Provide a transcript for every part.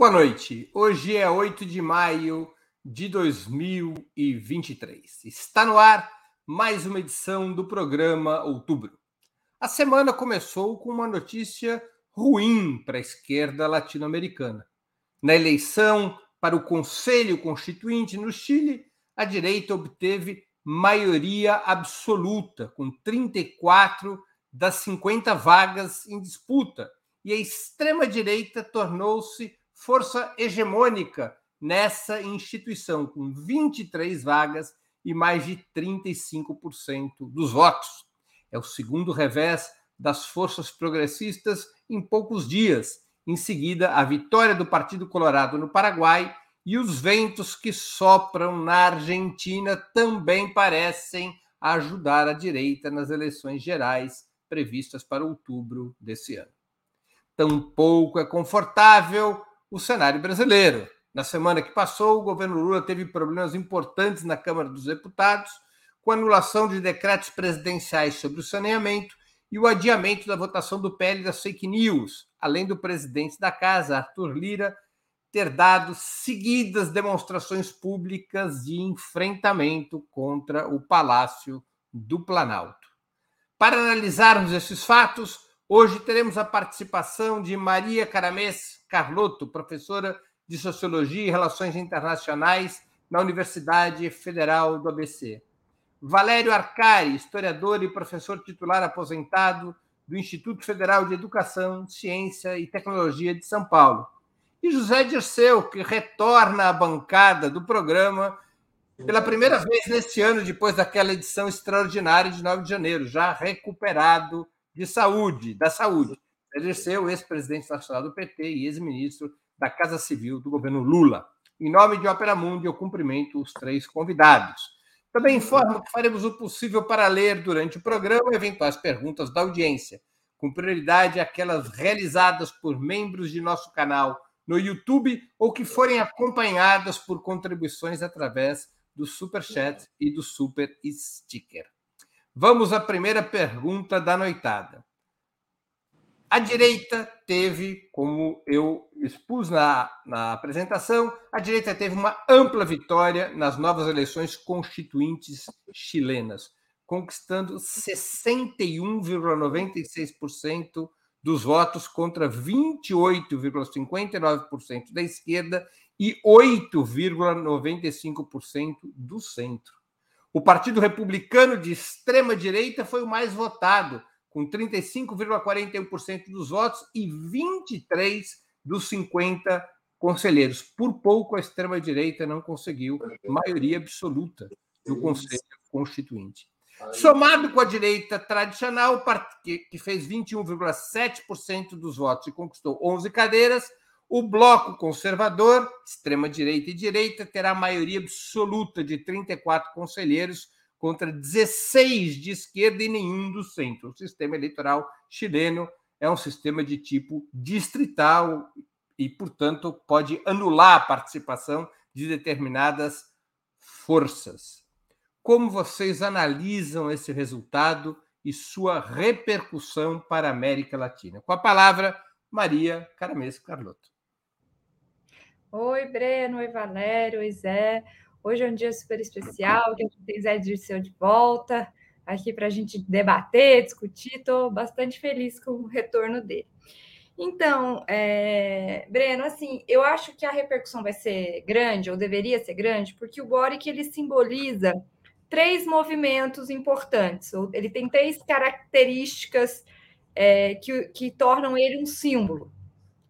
Boa noite. Hoje é 8 de maio de 2023. Está no ar mais uma edição do programa Outubro. A semana começou com uma notícia ruim para a esquerda latino-americana. Na eleição para o Conselho Constituinte no Chile, a direita obteve maioria absoluta, com 34 das 50 vagas em disputa, e a extrema-direita tornou-se força hegemônica nessa instituição, com 23 vagas e mais de 35% dos votos. É o segundo revés das forças progressistas em poucos dias. Em seguida, a vitória do Partido Colorado no Paraguai e os ventos que sopram na Argentina também parecem ajudar a direita nas eleições gerais previstas para outubro desse ano. Tampouco é confortável o cenário brasileiro. Na semana que passou, o governo Lula teve problemas importantes na Câmara dos Deputados, com anulação de decretos presidenciais sobre o saneamento e o adiamento da votação do PL das fake news, além do presidente da casa, Arthur Lira, ter dado seguidas demonstrações públicas de enfrentamento contra o Palácio do Planalto. Para analisarmos esses fatos, hoje teremos a participação de Maria Caramês Carlotto, professora de Sociologia e Relações Internacionais na Universidade Federal do ABC. Valério Arcari, historiador e professor titular aposentado do Instituto Federal de Educação, Ciência e Tecnologia de São Paulo. E José Dirceu, que retorna à bancada do programa pela primeira vez neste ano, depois daquela edição extraordinária de 9 de janeiro, já recuperado de saúde, da saúde. Exerceu ex-presidente nacional do PT e ex-ministro da Casa Civil do governo Lula. Em nome de Opera Mundi, eu cumprimento os três convidados. Também informo que faremos o possível para ler durante o programa eventuais perguntas da audiência, com prioridade aquelas realizadas por membros de nosso canal no YouTube ou que forem acompanhadas por contribuições através do Super Chat e do Super Sticker. Vamos à primeira pergunta da noitada. A direita teve, como eu expus na, na apresentação, a direita teve uma ampla vitória nas novas eleições constituintes chilenas, conquistando 61,96% dos votos contra 28,59% da esquerda e 8,95% do centro. O Partido Republicano de extrema direita foi o mais votado, com 35,41% dos votos e 23 dos 50 conselheiros. Por pouco a extrema direita não conseguiu maioria absoluta no Conselho Constituinte. Somado com a direita tradicional, que fez 21,7% dos votos e conquistou 11 cadeiras, o bloco conservador, extrema-direita e direita, terá maioria absoluta de 34 conselheiros contra 16 de esquerda e nenhum do centro. O sistema eleitoral chileno é um sistema de tipo distrital e, portanto, pode anular a participação de determinadas forças. Como vocês analisam esse resultado e sua repercussão para a América Latina? Com a palavra, Maria Caramês Carlotto. Oi, Breno, oi, Valério, oi, Zé. Hoje é um dia super especial, que a gente tem Zé Dirceu de volta aqui para a gente debater, discutir. Estou bastante feliz com o retorno dele. Então, é, Breno, assim, eu acho que a repercussão vai ser grande, ou deveria ser grande, porque o Boric ele simboliza três movimentos importantes. Ele tem três características é, que, que tornam ele um símbolo.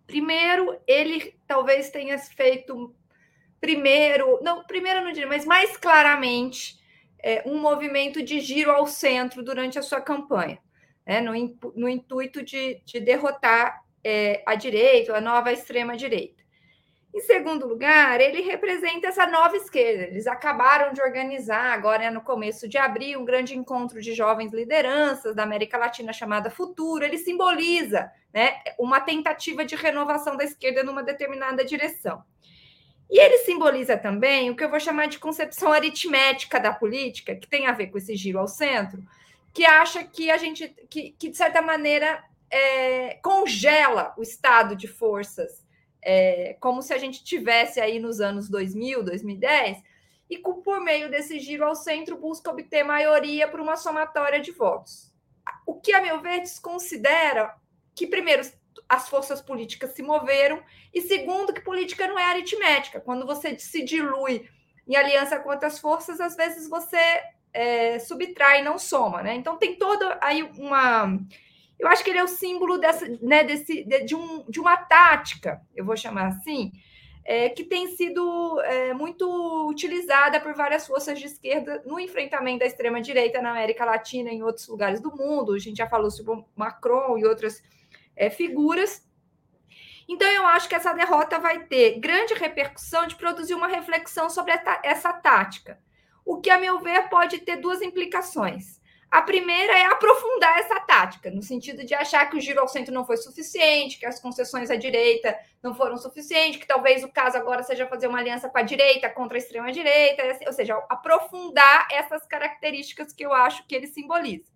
Primeiro, ele talvez tenha feito primeiro, não, primeiro não diria, mas mais claramente é, um movimento de giro ao centro durante a sua campanha, né, no, no intuito de, de derrotar é, a direita, a nova extrema-direita. Em segundo lugar, ele representa essa nova esquerda. Eles acabaram de organizar, agora é no começo de abril, um grande encontro de jovens lideranças da América Latina chamada Futuro. Ele simboliza né, uma tentativa de renovação da esquerda numa determinada direção. E ele simboliza também o que eu vou chamar de concepção aritmética da política, que tem a ver com esse giro ao centro, que acha que a gente, que, que de certa maneira, é, congela o estado de forças é, como se a gente tivesse aí nos anos 2000, 2010, e por meio desse giro ao centro busca obter maioria por uma somatória de votos. O que, a meu ver, desconsidera que, primeiro, as forças políticas se moveram, e segundo, que política não é aritmética. Quando você se dilui em aliança com outras forças, às vezes você é, subtrai, não soma, né? Então tem toda aí uma. Eu acho que ele é o símbolo dessa, né, desse, de, de, um, de uma tática, eu vou chamar assim, é, que tem sido é, muito utilizada por várias forças de esquerda no enfrentamento da extrema-direita na América Latina e em outros lugares do mundo. A gente já falou sobre Macron e outras é, figuras. Então, eu acho que essa derrota vai ter grande repercussão de produzir uma reflexão sobre essa tática o que, a meu ver, pode ter duas implicações. A primeira é aprofundar essa tática, no sentido de achar que o giro ao centro não foi suficiente, que as concessões à direita não foram suficientes, que talvez o caso agora seja fazer uma aliança com a direita contra a extrema-direita, ou seja, aprofundar essas características que eu acho que ele simboliza.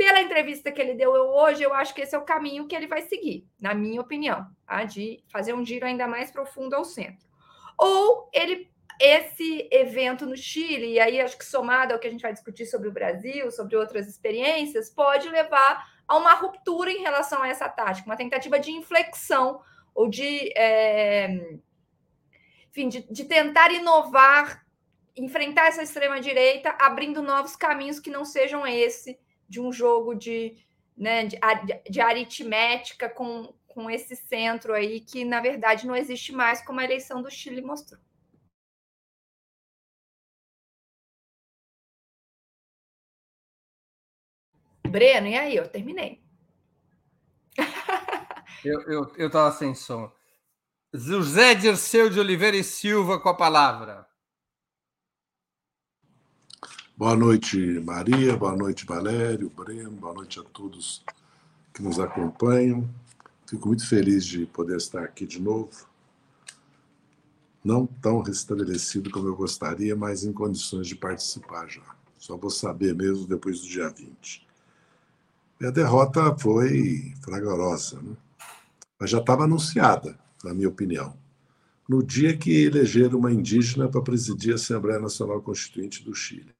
Pela entrevista que ele deu hoje, eu acho que esse é o caminho que ele vai seguir, na minha opinião, tá? de fazer um giro ainda mais profundo ao centro. Ou ele esse evento no Chile, e aí acho que somado ao que a gente vai discutir sobre o Brasil, sobre outras experiências, pode levar a uma ruptura em relação a essa tática, uma tentativa de inflexão ou de, é, enfim, de, de tentar inovar, enfrentar essa extrema-direita, abrindo novos caminhos que não sejam esse de um jogo de, né, de, de aritmética com, com esse centro aí que, na verdade, não existe mais, como a eleição do Chile mostrou. Breno, e aí? Eu terminei. eu estava sem som. José Dirceu de Oliveira e Silva com a palavra. Boa noite, Maria. Boa noite, Valério, Breno. Boa noite a todos que nos acompanham. Fico muito feliz de poder estar aqui de novo. Não tão restabelecido como eu gostaria, mas em condições de participar já. Só vou saber mesmo depois do dia 20. E a derrota foi fragorosa, né? mas já estava anunciada, na minha opinião. No dia que elegeram uma indígena para presidir a Assembleia Nacional Constituinte do Chile.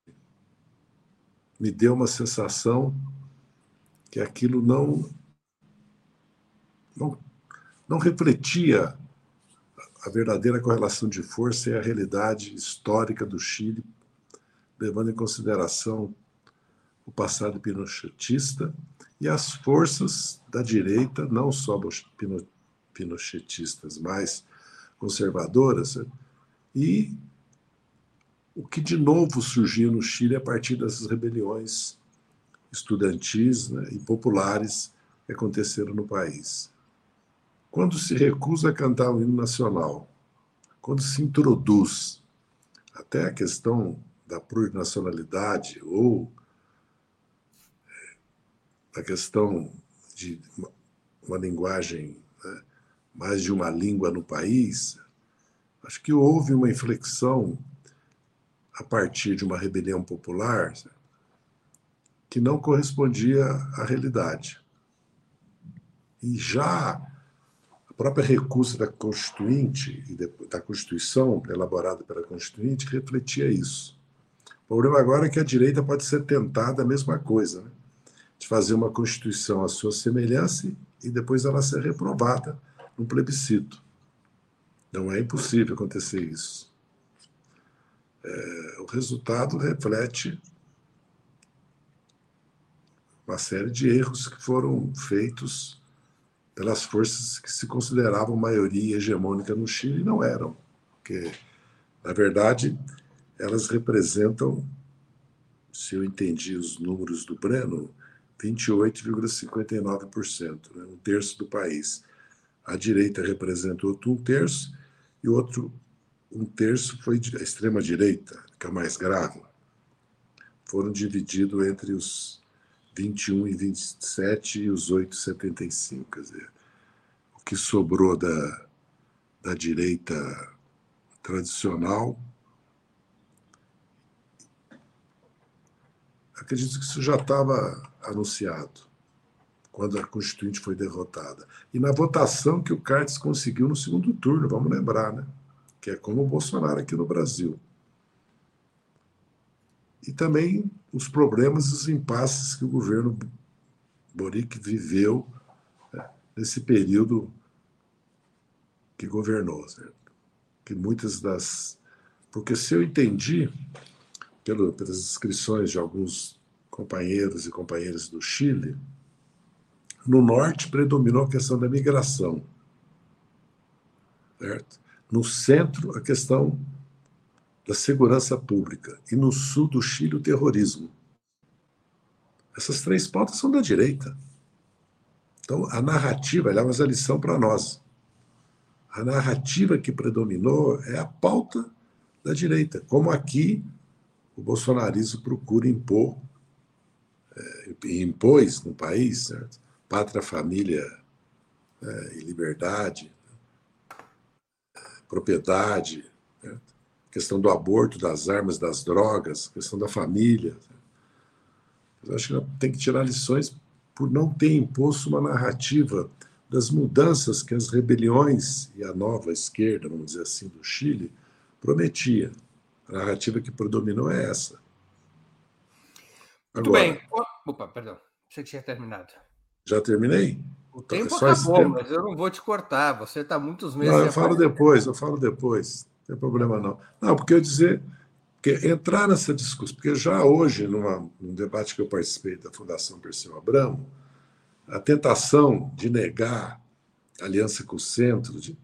Me deu uma sensação que aquilo não, não, não refletia a verdadeira correlação de força e a realidade histórica do Chile, levando em consideração o passado pinochetista e as forças da direita, não só pinochetistas, mas conservadoras, e o que de novo surgiu no Chile a partir dessas rebeliões estudantis né, e populares que aconteceram no país. Quando se recusa a cantar o hino nacional, quando se introduz até a questão da plurinacionalidade ou a questão de uma, uma linguagem, né, mais de uma língua no país, acho que houve uma inflexão a partir de uma rebelião popular que não correspondia à realidade. E já a própria recusa da Constituinte e da Constituição elaborada pela Constituinte refletia isso. O problema agora é que a direita pode ser tentada a mesma coisa, né? de fazer uma Constituição à sua semelhança e depois ela ser reprovada no plebiscito. Não é impossível acontecer isso. É, o resultado reflete uma série de erros que foram feitos pelas forças que se consideravam maioria hegemônica no Chile e não eram. Porque, na verdade, elas representam, se eu entendi os números do Breno, 28,59%, né? um terço do país. A direita representa outro um terço e outro um terço foi a extrema-direita, que é mais grave. Foram divididos entre os 21 e 27 e os 8,75. Quer dizer, o que sobrou da, da direita tradicional acredito que isso já estava anunciado. quando a Constituinte foi derrotada. E na votação que o Cartes conseguiu no segundo turno, vamos lembrar, né? Que é como o Bolsonaro aqui no Brasil. E também os problemas e os impasses que o governo Boric viveu né, nesse período que governou. Certo? Que muitas das. Porque se eu entendi, pelo, pelas inscrições de alguns companheiros e companheiras do Chile, no norte predominou a questão da migração. Certo? No centro, a questão da segurança pública. E no sul do Chile, o terrorismo. Essas três pautas são da direita. Então, a narrativa, ela é uma lição para nós. A narrativa que predominou é a pauta da direita, como aqui o bolsonarismo procura impor, é, impôs no país, certo? pátria, família é, e liberdade, propriedade, certo? questão do aborto, das armas, das drogas, questão da família. Eu acho que tem que tirar lições por não ter imposto uma narrativa das mudanças que as rebeliões e a nova esquerda, vamos dizer assim, do Chile prometia. A narrativa que predominou é essa. Muito Agora, bem. Opa, perdão. Você tinha terminado. Já terminei? O tempo Só acabou, tempo. mas eu não vou te cortar. Você está muitos meses. Não, eu falo depois, eu falo depois. Não tem problema não. Não, porque eu dizer que entrar nessa discussão, porque já hoje, numa, num debate que eu participei da Fundação Perseu Abramo, a tentação de negar aliança com o centro, de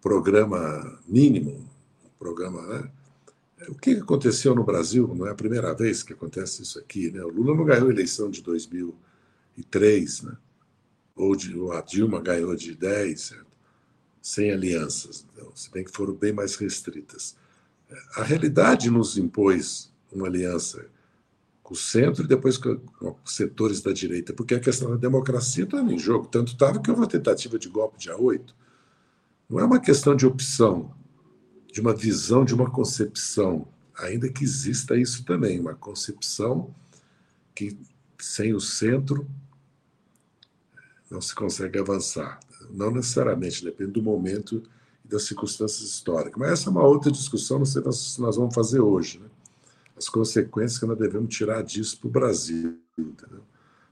programa mínimo, programa, né? O que aconteceu no Brasil? Não é a primeira vez que acontece isso aqui, né? O Lula não ganhou a eleição de 2003, né? Ou, de, ou a Dilma ganhou de 10, certo? sem alianças, então, se bem que foram bem mais restritas. A realidade nos impôs uma aliança com o centro e depois com, os setores da direita, porque a questão da democracia está em jogo. Tanto estava que houve uma tentativa de golpe dia 8. Não é uma questão de opção, de uma visão, de uma concepção, ainda que exista isso também, uma concepção que sem o centro não se consegue avançar. Não necessariamente, depende do momento e das circunstâncias históricas. Mas essa é uma outra discussão, não sei se nós vamos fazer hoje. Né? As consequências que nós devemos tirar disso para o Brasil. Entendeu?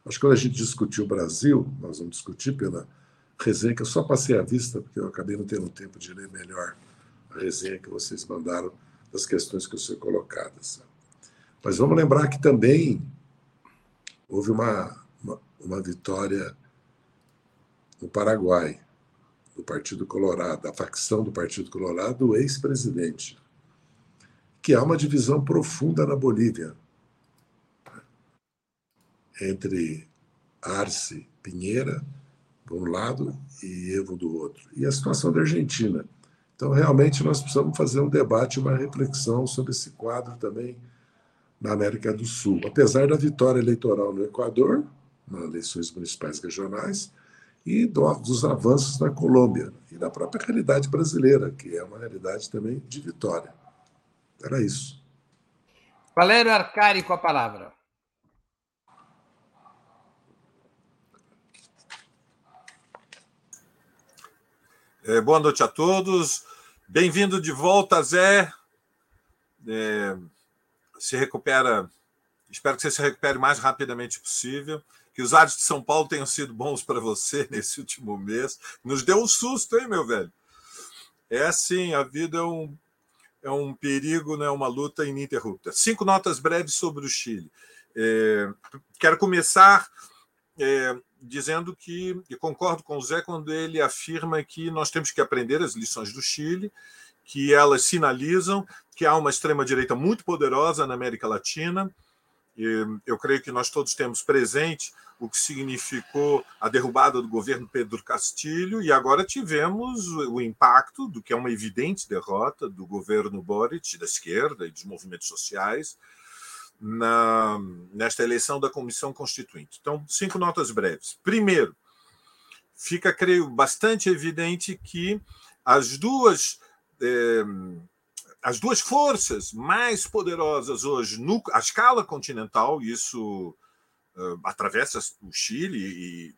Acho que quando a gente discutir o Brasil, nós vamos discutir pela resenha, que eu só passei à vista, porque eu acabei não tendo tempo de ler melhor a resenha que vocês mandaram das questões que foram colocadas. Mas vamos lembrar que também houve uma, uma, uma vitória no Paraguai, do Partido Colorado, da facção do Partido Colorado, do ex-presidente, que há uma divisão profunda na Bolívia entre Arce Pinheira, de um lado, e Evo do outro. E a situação da Argentina. Então, realmente, nós precisamos fazer um debate, uma reflexão sobre esse quadro também na América do Sul. Apesar da vitória eleitoral no Equador, nas eleições municipais regionais, e dos avanços na Colômbia e da própria realidade brasileira, que é uma realidade também de vitória. Era isso. Valério Arcari com a palavra. É, boa noite a todos. Bem-vindo de volta, Zé. É, se recupera. Espero que você se recupere o mais rapidamente possível que os ares de São Paulo tenham sido bons para você nesse último mês. Nos deu um susto, hein, meu velho? É assim, a vida é um, é um perigo, né? uma luta ininterrupta. Cinco notas breves sobre o Chile. É, quero começar é, dizendo que, e concordo com o Zé quando ele afirma que nós temos que aprender as lições do Chile, que elas sinalizam que há uma extrema-direita muito poderosa na América Latina. Eu creio que nós todos temos presente o que significou a derrubada do governo Pedro Castilho, e agora tivemos o impacto do que é uma evidente derrota do governo Boric, da esquerda e dos movimentos sociais, na, nesta eleição da Comissão Constituinte. Então, cinco notas breves. Primeiro, fica, creio, bastante evidente que as duas. Eh, as duas forças mais poderosas hoje, no, a escala continental, isso uh, atravessa o Chile e,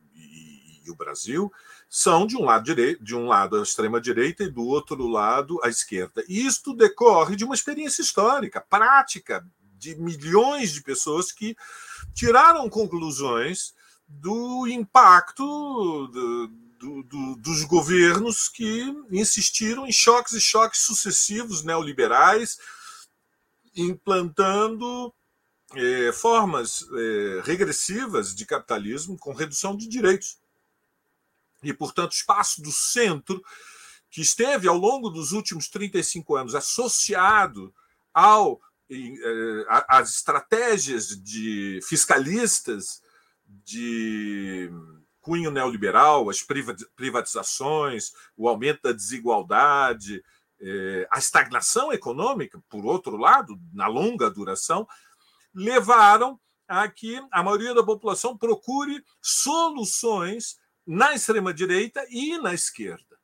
e o Brasil são de um lado direito, de um lado a extrema direita e do outro lado a esquerda. E isto decorre de uma experiência histórica, prática, de milhões de pessoas que tiraram conclusões do impacto do, do, do, dos governos que insistiram em choques e choques sucessivos neoliberais, implantando é, formas é, regressivas de capitalismo com redução de direitos. E, portanto, o espaço do centro, que esteve ao longo dos últimos 35 anos associado ao é, às estratégias de fiscalistas de cunho neoliberal, as privatizações, o aumento da desigualdade, é, a estagnação econômica, por outro lado, na longa duração, levaram a que a maioria da população procure soluções na extrema-direita e na esquerda.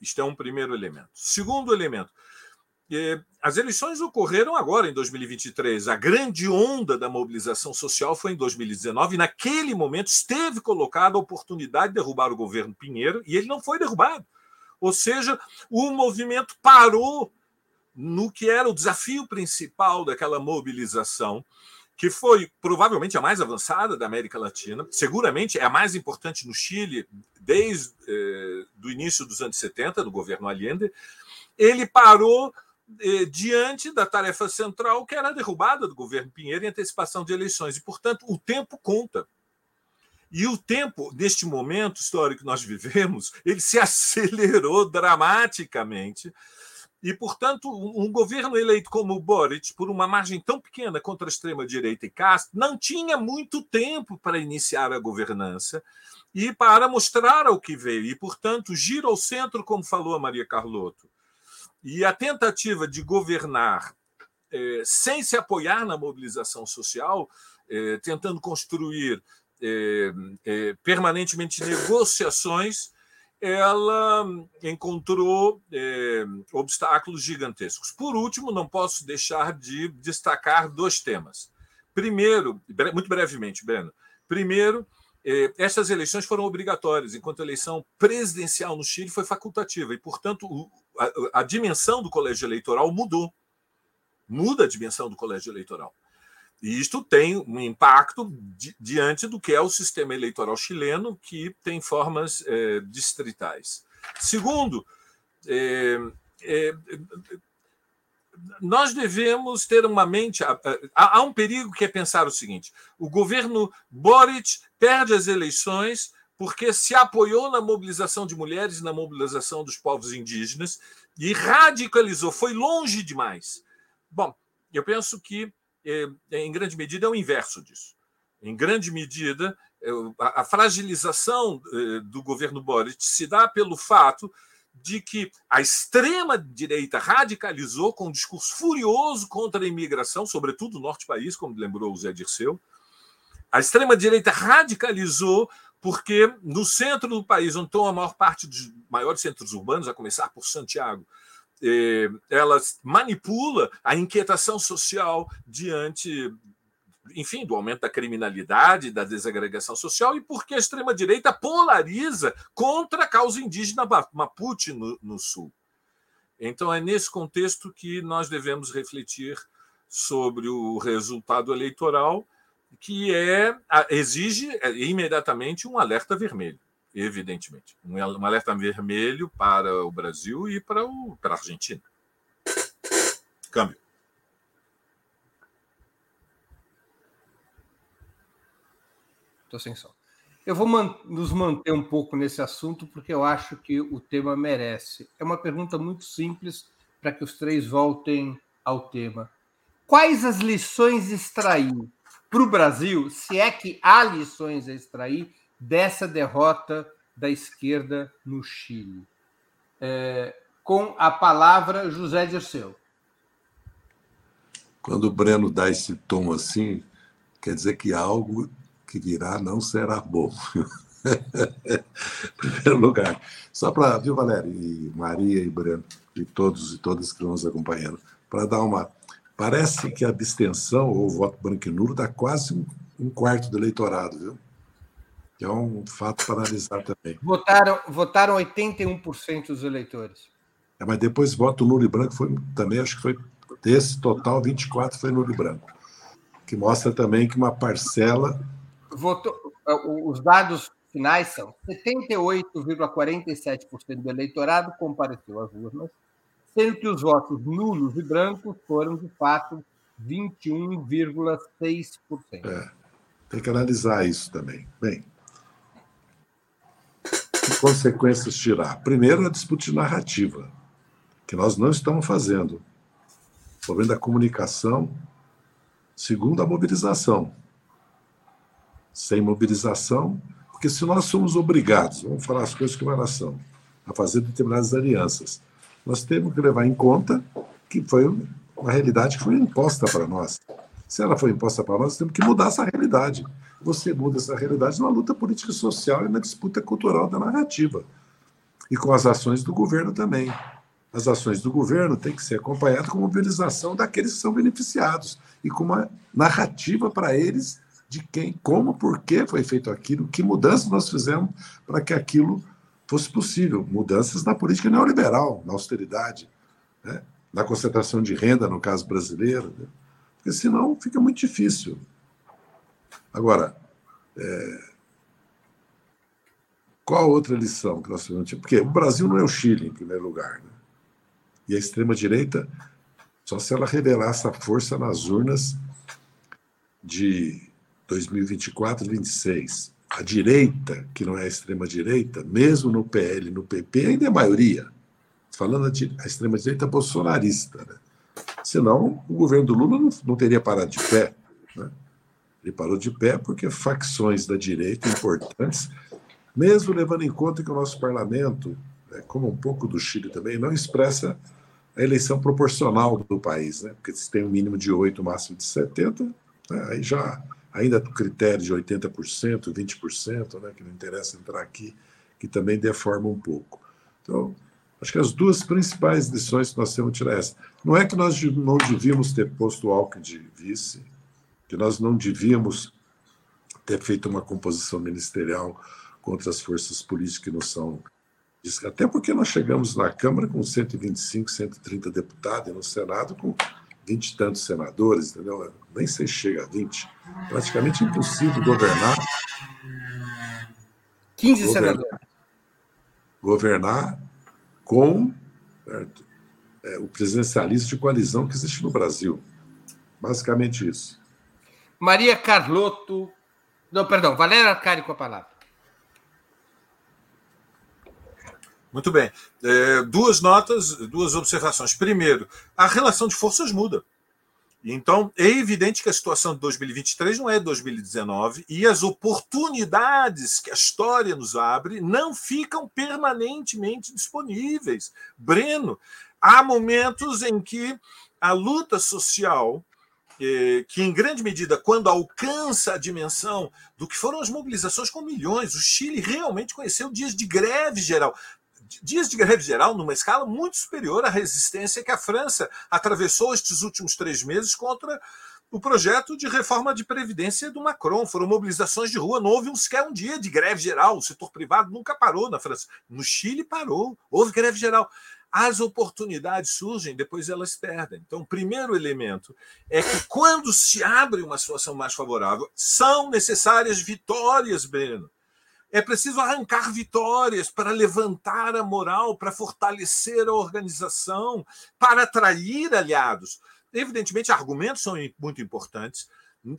Isto é um primeiro elemento. Segundo elemento, as eleições ocorreram agora, em 2023. A grande onda da mobilização social foi em 2019, e naquele momento esteve colocada a oportunidade de derrubar o governo Pinheiro, e ele não foi derrubado. Ou seja, o movimento parou no que era o desafio principal daquela mobilização, que foi provavelmente a mais avançada da América Latina, seguramente é a mais importante no Chile desde eh, do início dos anos 70, do governo Allende. Ele parou eh, diante da tarefa central, que era a derrubada do governo Pinheiro em antecipação de eleições. E, portanto, o tempo conta. E o tempo, neste momento histórico que nós vivemos, ele se acelerou dramaticamente e, portanto, um governo eleito como o Boric, por uma margem tão pequena contra a extrema-direita e Castro, não tinha muito tempo para iniciar a governança e para mostrar ao que veio. E, portanto, gira ao centro, como falou a Maria Carlotto. E a tentativa de governar eh, sem se apoiar na mobilização social, eh, tentando construir eh, permanentemente negociações ela encontrou obstáculos gigantescos. Por último, não posso deixar de destacar dois temas. Primeiro, muito brevemente, Breno. Primeiro, essas eleições foram obrigatórias, enquanto a eleição presidencial no Chile foi facultativa, e, portanto, a, a dimensão do colégio eleitoral mudou. Muda a dimensão do colégio eleitoral. E isto tem um impacto di diante do que é o sistema eleitoral chileno, que tem formas é, distritais. Segundo, é, é, nós devemos ter uma mente. Há, há um perigo que é pensar o seguinte: o governo Boric perde as eleições porque se apoiou na mobilização de mulheres na mobilização dos povos indígenas e radicalizou, foi longe demais. Bom, eu penso que é, em grande medida, é o inverso disso. Em grande medida, é, a fragilização do governo Boric se dá pelo fato de que a extrema-direita radicalizou com um discurso furioso contra a imigração, sobretudo no norte do país, como lembrou o Zé Dirceu. A extrema-direita radicalizou porque no centro do país, onde estão a maior parte dos maiores centros urbanos, a começar por Santiago, eh, ela manipula a inquietação social diante, enfim, do aumento da criminalidade, da desagregação social e porque a extrema-direita polariza contra a causa indígena Mapuche no, no Sul. Então, é nesse contexto que nós devemos refletir sobre o resultado eleitoral, que é exige é, imediatamente um alerta vermelho evidentemente. Um alerta vermelho para o Brasil e para, o, para a Argentina. Câmbio. Estou sem som. Eu vou man nos manter um pouco nesse assunto porque eu acho que o tema merece. É uma pergunta muito simples para que os três voltem ao tema. Quais as lições extrair para o Brasil, se é que há lições a extrair dessa derrota da esquerda no Chile. É, com a palavra José Dirceu. Quando o Breno dá esse tom assim, quer dizer que algo que virá não será bom. primeiro lugar, só para, viu, Valério, e Maria e Breno, e todos e todas que nos acompanhando, para dar uma. Parece que a abstenção ou o voto branco e nulo dá quase um, um quarto do eleitorado, viu? É um fato para analisar também. Votaram, votaram 81% dos eleitores. É, mas depois voto nulo e branco foi também, acho que foi desse total, 24 foi nulo e branco. Que mostra também que uma parcela. Votou, os dados finais são 78,47% do eleitorado compareceu às urnas, sendo que os votos nulos e brancos foram, de fato, 21,6%. É, tem que analisar isso também. Bem, que consequências tirar? Primeiro, a disputa de narrativa, que nós não estamos fazendo. O problema da comunicação. Segundo, a mobilização. Sem mobilização, porque se nós somos obrigados, vamos falar as coisas como elas são, a fazer determinadas alianças, nós temos que levar em conta que foi uma realidade que foi imposta para nós. Se ela foi imposta para nós, temos que mudar essa realidade. Você muda essa realidade na luta política e social e na disputa cultural da narrativa. E com as ações do governo também. As ações do governo têm que ser acompanhadas com mobilização daqueles que são beneficiados e com uma narrativa para eles de quem, como, por que foi feito aquilo, que mudanças nós fizemos para que aquilo fosse possível. Mudanças na política neoliberal, na austeridade, né? na concentração de renda, no caso brasileiro, né? porque senão fica muito difícil. Agora, é... qual outra lição que nós temos? Porque o Brasil não é o Chile, em primeiro lugar. Né? E a extrema-direita, só se ela revelar essa força nas urnas de 2024 e 2026. A direita, que não é a extrema-direita, mesmo no PL no PP, ainda é maioria. Falando a extrema-direita bolsonarista. Né? Senão, o governo do Lula não, não teria parado de pé. Né? Ele parou de pé porque facções da direita importantes, mesmo levando em conta que o nosso parlamento, né, como um pouco do Chile também, não expressa a eleição proporcional do país, né? porque se tem um mínimo de 8, máximo de 70, né, aí já ainda com critério de 80%, 20%, né, que não interessa entrar aqui, que também deforma um pouco. Então, acho que as duas principais lições que nós temos que tirar é essa. Não é que nós não devíamos ter posto o Alckmin de vice, que nós não devíamos ter feito uma composição ministerial contra as forças políticas que não são. Até porque nós chegamos na Câmara com 125, 130 deputados e no Senado com vinte e tantos senadores, entendeu? Nem sei se chega a 20. Praticamente impossível governar. 15 governar, senadores. Governar com é, o presidencialismo de coalizão que existe no Brasil. Basicamente isso. Maria Carlotto. Não, perdão, Valéria Arcari com a palavra. Muito bem. É, duas notas, duas observações. Primeiro, a relação de forças muda. Então, é evidente que a situação de 2023 não é 2019 e as oportunidades que a história nos abre não ficam permanentemente disponíveis. Breno, há momentos em que a luta social, é, que em grande medida, quando alcança a dimensão do que foram as mobilizações com milhões, o Chile realmente conheceu dias de greve geral dias de greve geral numa escala muito superior à resistência que a França atravessou estes últimos três meses contra o projeto de reforma de previdência do Macron. Foram mobilizações de rua, não houve sequer um dia de greve geral. O setor privado nunca parou na França. No Chile parou, houve greve geral. As oportunidades surgem, depois elas perdem. Então, o primeiro elemento é que quando se abre uma situação mais favorável, são necessárias vitórias, Breno. É preciso arrancar vitórias para levantar a moral, para fortalecer a organização, para atrair aliados. Evidentemente, argumentos são muito importantes.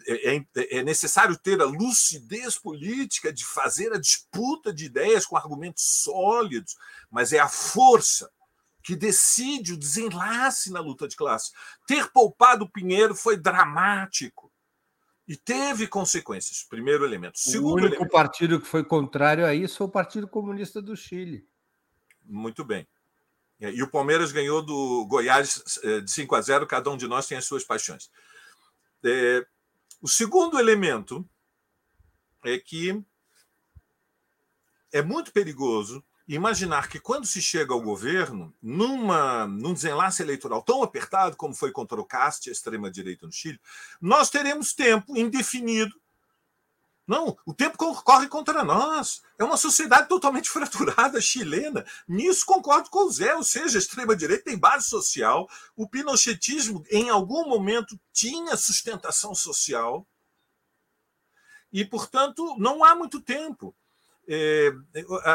É, é, é necessário ter a lucidez política de fazer a disputa de ideias com argumentos sólidos, mas é a força que decide o desenlace na luta de classe. Ter poupado Pinheiro foi dramático. E teve consequências. Primeiro elemento. Segundo o único elemento, partido que foi contrário a isso foi o Partido Comunista do Chile. Muito bem. É, e o Palmeiras ganhou do Goiás é, de 5 a 0, cada um de nós tem as suas paixões. É, o segundo elemento é que é muito perigoso imaginar que quando se chega ao governo, numa, num desenlace eleitoral tão apertado como foi contra o Cast, a extrema-direita no Chile, nós teremos tempo indefinido Não, o tempo corre contra nós. É uma sociedade totalmente fraturada chilena. Nisso concordo com o Zé, ou seja, a extrema-direita tem base social. O pinochetismo, em algum momento, tinha sustentação social. E, portanto, não há muito tempo. É,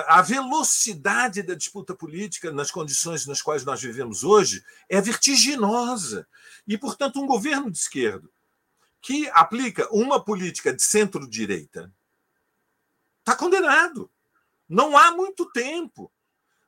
a velocidade da disputa política nas condições nas quais nós vivemos hoje é vertiginosa. E, portanto, um governo de esquerda que aplica uma política de centro-direita está condenado. Não há muito tempo.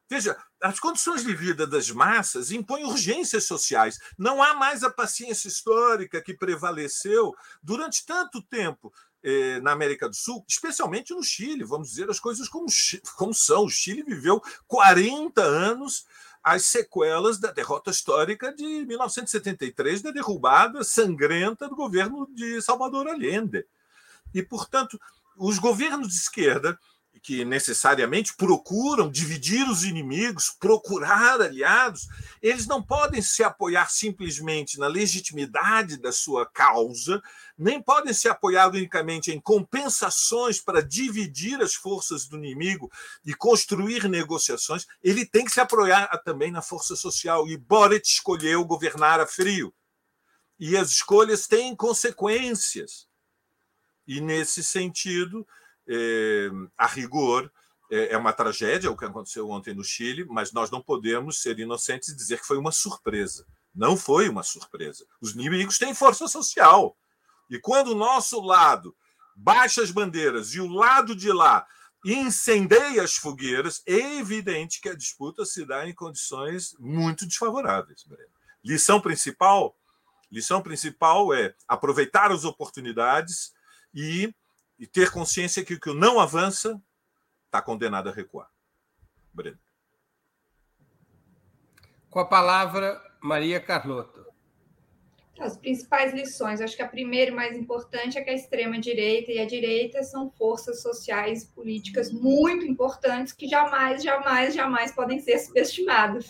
Veja, as condições de vida das massas impõem urgências sociais. Não há mais a paciência histórica que prevaleceu durante tanto tempo eh, na América do Sul, especialmente no Chile. Vamos dizer as coisas como, como são. O Chile viveu 40 anos as sequelas da derrota histórica de 1973, da derrubada sangrenta do governo de Salvador Allende. E, portanto, os governos de esquerda que necessariamente procuram dividir os inimigos, procurar aliados, eles não podem se apoiar simplesmente na legitimidade da sua causa, nem podem se apoiar unicamente em compensações para dividir as forças do inimigo e construir negociações. Ele tem que se apoiar também na força social. E Boric escolheu governar a frio. E as escolhas têm consequências. E, nesse sentido, é, a rigor, é, é uma tragédia o que aconteceu ontem no Chile, mas nós não podemos ser inocentes e dizer que foi uma surpresa. Não foi uma surpresa. Os inimigos têm força social. E quando o nosso lado baixa as bandeiras e o lado de lá incendeia as fogueiras, é evidente que a disputa se dá em condições muito desfavoráveis. Lição principal, lição principal é aproveitar as oportunidades e e ter consciência que o que não avança está condenado a recuar. Breno. Com a palavra, Maria Carlota. As principais lições, acho que a primeira e mais importante é que a extrema-direita e a direita são forças sociais e políticas muito importantes que jamais, jamais, jamais podem ser subestimadas.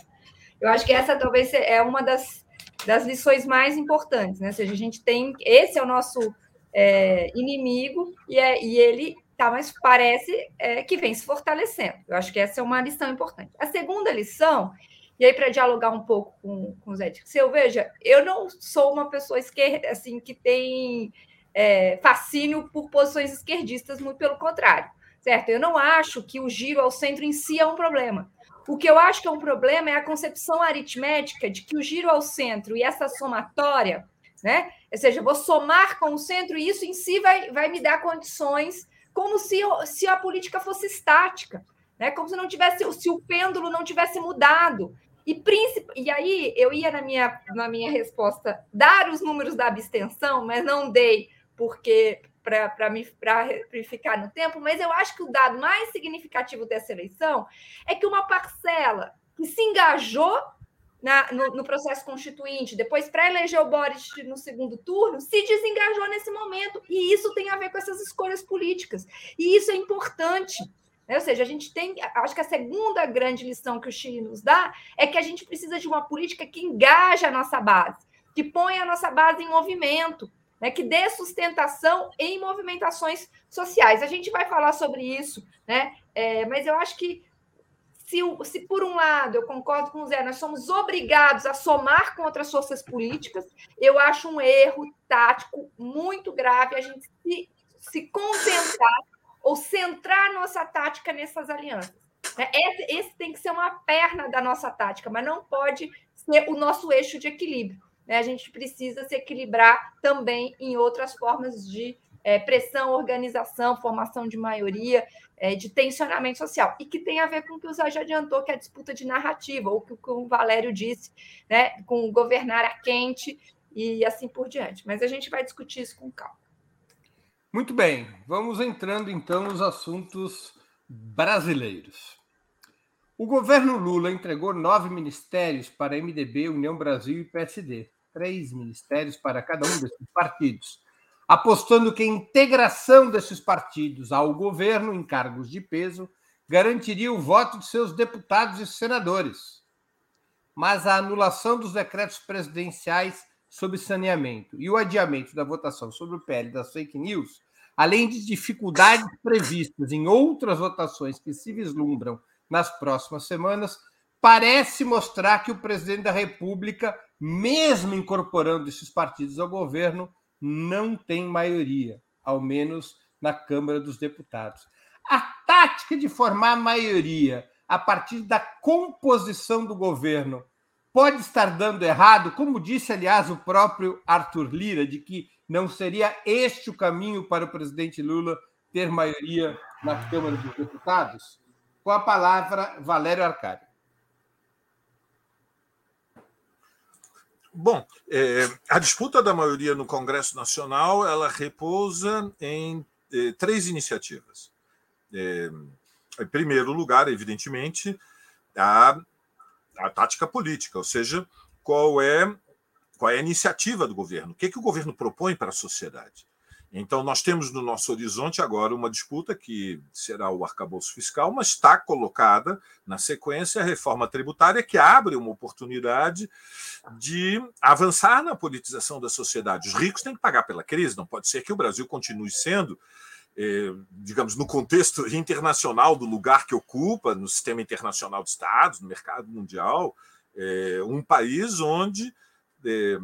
Eu acho que essa talvez é uma das, das lições mais importantes, né? Ou seja, a gente tem. Esse é o nosso é, inimigo e, é, e ele tá, mas parece é, que vem se fortalecendo. Eu acho que essa é uma lição importante. A segunda lição, e aí para dialogar um pouco com, com o Zé Dirceu, veja, eu não sou uma pessoa esquerda, assim, que tem é, fascínio por posições esquerdistas, muito pelo contrário, certo? Eu não acho que o giro ao centro em si é um problema. O que eu acho que é um problema é a concepção aritmética de que o giro ao centro e essa somatória né? Ou seja, vou somar com o centro e isso em si vai, vai me dar condições, como se, se a política fosse estática, né? Como se não tivesse, se o pêndulo não tivesse mudado. E, princip... e aí eu ia na minha, na minha resposta dar os números da abstenção, mas não dei porque para me pra ficar no tempo, mas eu acho que o dado mais significativo dessa eleição é que uma parcela que se engajou na, no, no, processo constituinte, depois para eleger o Boris no segundo turno, se desengajou nesse momento. E isso tem a ver com essas escolhas políticas. E isso é importante. Né? Ou seja, a gente tem. Acho que a segunda grande lição que o Chile nos dá é que a gente precisa de uma política que engaja a nossa base, que põe a nossa base em movimento. Né, que dê sustentação em movimentações sociais. A gente vai falar sobre isso, né? É, mas eu acho que se, se, por um lado, eu concordo com o Zé, nós somos obrigados a somar com outras forças políticas, eu acho um erro tático muito grave a gente se, se concentrar ou centrar nossa tática nessas alianças. Né? Esse, esse, tem que ser uma perna da nossa tática, mas não pode ser o nosso eixo de equilíbrio. Né? A gente precisa se equilibrar também em outras formas de é, pressão, organização, formação de maioria, é, de tensionamento social, e que tem a ver com o que o Zé já adiantou, que é a disputa de narrativa, ou o que o Valério disse, né, com governar a quente e assim por diante. Mas a gente vai discutir isso com calma. Muito bem, vamos entrando então nos assuntos brasileiros. O governo Lula entregou nove ministérios para MDB, União Brasil e PSD, três ministérios para cada um desses partidos apostando que a integração desses partidos ao governo em cargos de peso garantiria o voto de seus deputados e senadores. Mas a anulação dos decretos presidenciais sobre saneamento e o adiamento da votação sobre o PL das fake news além de dificuldades previstas em outras votações que se vislumbram nas próximas semanas, parece mostrar que o presidente da República, mesmo incorporando esses partidos ao governo, não tem maioria, ao menos na Câmara dos Deputados. A tática de formar maioria a partir da composição do governo pode estar dando errado, como disse, aliás, o próprio Arthur Lira, de que não seria este o caminho para o presidente Lula ter maioria na Câmara dos Deputados? Com a palavra, Valério Arcário. Bom, é, a disputa da maioria no Congresso Nacional ela repousa em é, três iniciativas. É, em primeiro lugar, evidentemente, a, a tática política, ou seja, qual é qual é a iniciativa do governo, o que, é que o governo propõe para a sociedade. Então, nós temos no nosso horizonte agora uma disputa que será o arcabouço fiscal, mas está colocada na sequência a reforma tributária, que abre uma oportunidade de avançar na politização da sociedade. Os ricos têm que pagar pela crise, não pode ser que o Brasil continue sendo é, digamos, no contexto internacional do lugar que ocupa, no sistema internacional de Estados, no mercado mundial, é, um país onde é,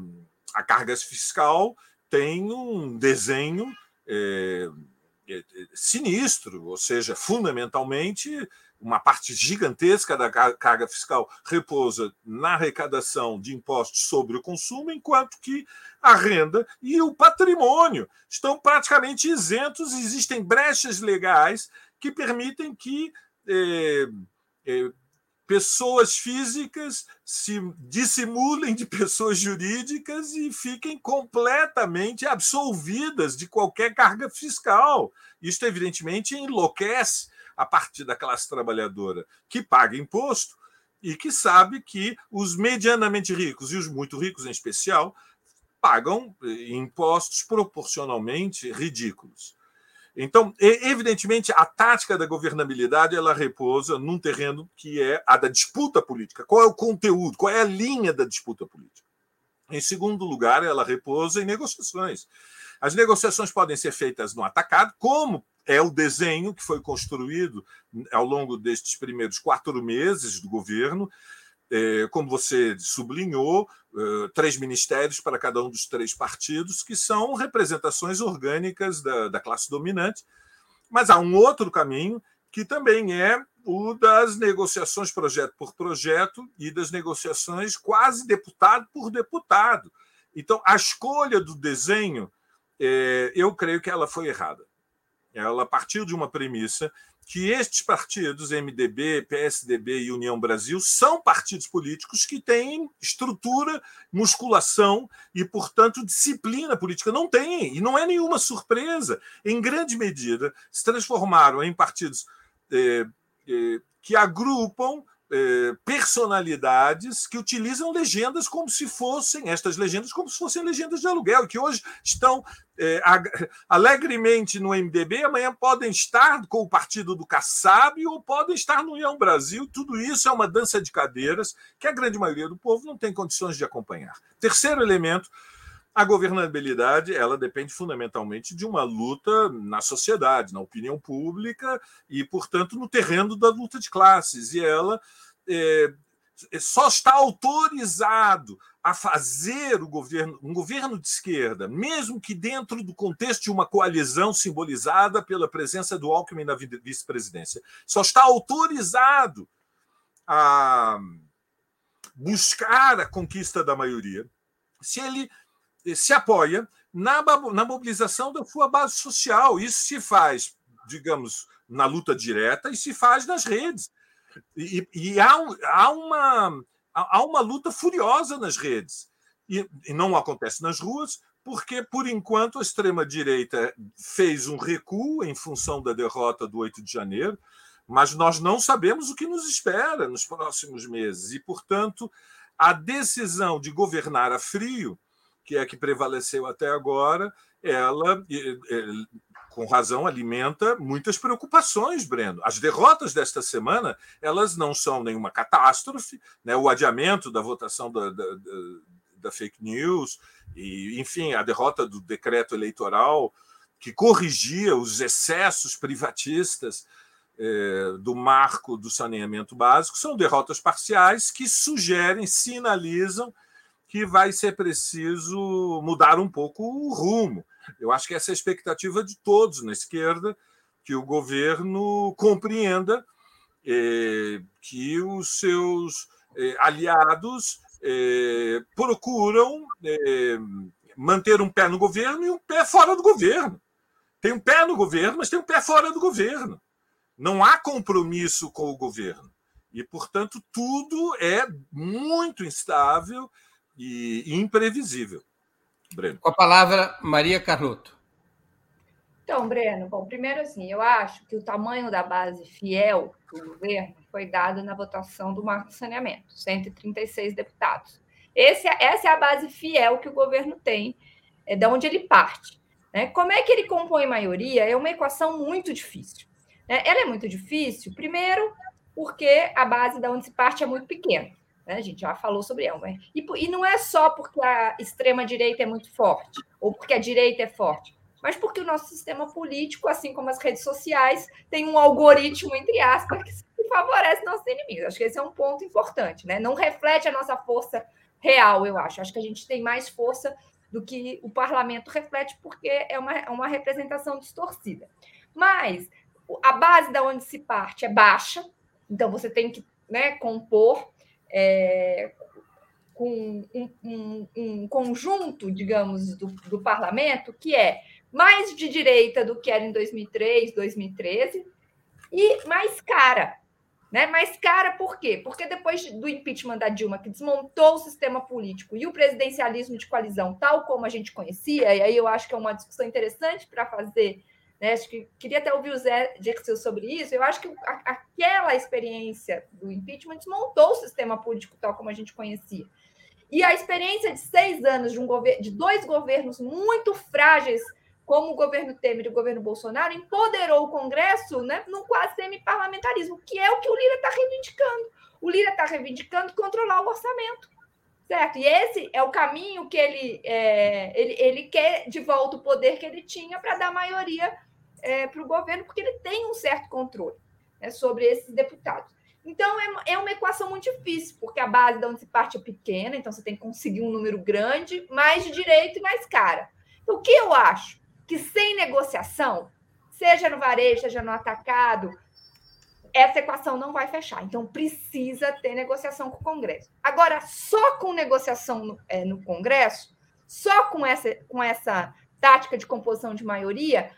a carga fiscal tem um desenho sinistro, ou seja, fundamentalmente uma parte gigantesca da carga fiscal repousa na arrecadação de impostos sobre o consumo, enquanto que a renda e o patrimônio estão praticamente isentos. Existem brechas legais que permitem que é, é, pessoas físicas se dissimulem de pessoas jurídicas e fiquem completamente absolvidas de qualquer carga fiscal. Isto, evidentemente, enlouquece a partir da classe trabalhadora que paga imposto e que sabe que os medianamente ricos e os muito ricos em especial pagam impostos proporcionalmente ridículos. Então, evidentemente, a tática da governabilidade ela repousa num terreno que é a da disputa política. Qual é o conteúdo? Qual é a linha da disputa política? Em segundo lugar, ela repousa em negociações. As negociações podem ser feitas no atacado, como é o desenho que foi construído ao longo destes primeiros quatro meses do governo. É, como você sublinhou, é, três ministérios para cada um dos três partidos, que são representações orgânicas da, da classe dominante. Mas há um outro caminho, que também é o das negociações projeto por projeto e das negociações quase deputado por deputado. Então, a escolha do desenho, é, eu creio que ela foi errada. Ela partiu de uma premissa que estes partidos, MDB, PSDB e União Brasil, são partidos políticos que têm estrutura, musculação e, portanto, disciplina política. Não tem, e não é nenhuma surpresa. Em grande medida, se transformaram em partidos eh, eh, que agrupam eh, personalidades que utilizam legendas como se fossem, estas legendas, como se fossem legendas de aluguel, que hoje estão é, alegremente no MDB, amanhã podem estar com o partido do Kassab ou podem estar no União Brasil. Tudo isso é uma dança de cadeiras que a grande maioria do povo não tem condições de acompanhar. Terceiro elemento. A governabilidade ela depende fundamentalmente de uma luta na sociedade, na opinião pública e, portanto, no terreno da luta de classes. E ela é, só está autorizado a fazer o governo, um governo de esquerda, mesmo que dentro do contexto de uma coalizão simbolizada pela presença do Alckmin na vice-presidência, só está autorizado a buscar a conquista da maioria se ele se apoia na, na mobilização da sua base social. Isso se faz, digamos, na luta direta e se faz nas redes. E, e há, há, uma, há uma luta furiosa nas redes. E, e não acontece nas ruas, porque, por enquanto, a extrema-direita fez um recuo em função da derrota do 8 de janeiro, mas nós não sabemos o que nos espera nos próximos meses. E, portanto, a decisão de governar a frio que é a que prevaleceu até agora, ela, com razão, alimenta muitas preocupações, Breno. As derrotas desta semana, elas não são nenhuma catástrofe, né? o adiamento da votação da, da, da, fake news, e, enfim, a derrota do decreto eleitoral que corrigia os excessos privatistas é, do marco do saneamento básico, são derrotas parciais que sugerem, sinalizam que vai ser preciso mudar um pouco o rumo. Eu acho que essa é a expectativa de todos na esquerda, que o governo compreenda é, que os seus é, aliados é, procuram manter um pé no governo e um pé fora do governo. Tem um pé no governo, mas tem um pé fora do governo. Não há compromisso com o governo. E, portanto, tudo é muito instável e imprevisível. Breno. Com a palavra, Maria Carlotto. Então, Breno, bom, primeiro assim, eu acho que o tamanho da base fiel do governo foi dado na votação do marco saneamento, 136 deputados. Esse, é, essa é a base fiel que o governo tem, é de onde ele parte. Né? Como é que ele compõe maioria? É uma equação muito difícil. Né? Ela é muito difícil, primeiro, porque a base da onde se parte é muito pequena. Né? A gente já falou sobre. Né? E, e não é só porque a extrema-direita é muito forte, ou porque a direita é forte, mas porque o nosso sistema político, assim como as redes sociais, tem um algoritmo, entre aspas, que favorece nossos inimigos. Acho que esse é um ponto importante, né? Não reflete a nossa força real, eu acho. Acho que a gente tem mais força do que o parlamento reflete, porque é uma, é uma representação distorcida. Mas a base da onde se parte é baixa, então você tem que né, compor é, com um, um, um, conjunto, digamos, do, do parlamento que é mais de direita do que era em 2003, 2013 e mais cara. Né? Mais cara por quê? Porque depois do impeachment da Dilma, que desmontou o sistema político e o presidencialismo de coalizão, tal como a gente conhecia, e aí eu acho que é uma discussão interessante para fazer, né? Acho que queria até ouvir o Zé Dirceu sobre isso. Eu acho que a, aquela experiência do impeachment desmontou o sistema político tal como a gente conhecia. E a experiência de seis anos de, um de dois governos muito frágeis como o governo Temer e o governo Bolsonaro, empoderou o Congresso né, no quase semi-parlamentarismo, que é o que o Lira está reivindicando. O Lira está reivindicando controlar o orçamento. Certo? E esse é o caminho que ele, é, ele, ele quer de volta o poder que ele tinha para dar maioria é, para o governo, porque ele tem um certo controle né, sobre esses deputados. Então, é, é uma equação muito difícil, porque a base de onde se parte é pequena, então você tem que conseguir um número grande, mais de direito e mais cara. Então, o que eu acho? que sem negociação, seja no varejo, seja no atacado, essa equação não vai fechar. Então, precisa ter negociação com o Congresso. Agora, só com negociação no, é, no Congresso, só com essa, com essa tática de composição de maioria,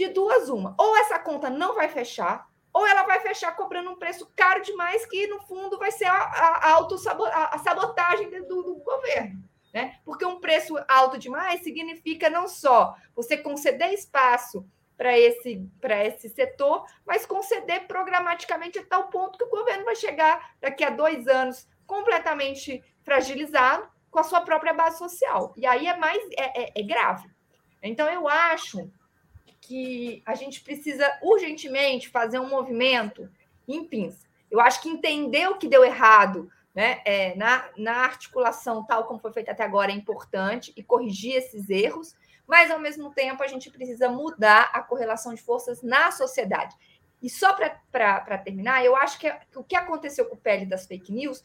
de duas, uma. Ou essa conta não vai fechar, ou ela vai fechar cobrando um preço caro demais, que no fundo vai ser a, a, a, a sabotagem do, do governo. Né? Porque um preço alto demais significa não só você conceder espaço para esse, esse setor, mas conceder programaticamente a tal ponto que o governo vai chegar daqui a dois anos completamente fragilizado com a sua própria base social. E aí é mais é, é, é grave. Então, eu acho que a gente precisa urgentemente fazer um movimento em pinça. Eu acho que entender o que deu errado né, é, na, na articulação, tal como foi feita até agora, é importante e corrigir esses erros, mas, ao mesmo tempo, a gente precisa mudar a correlação de forças na sociedade. E só para terminar, eu acho que, é, que o que aconteceu com o PL das fake news,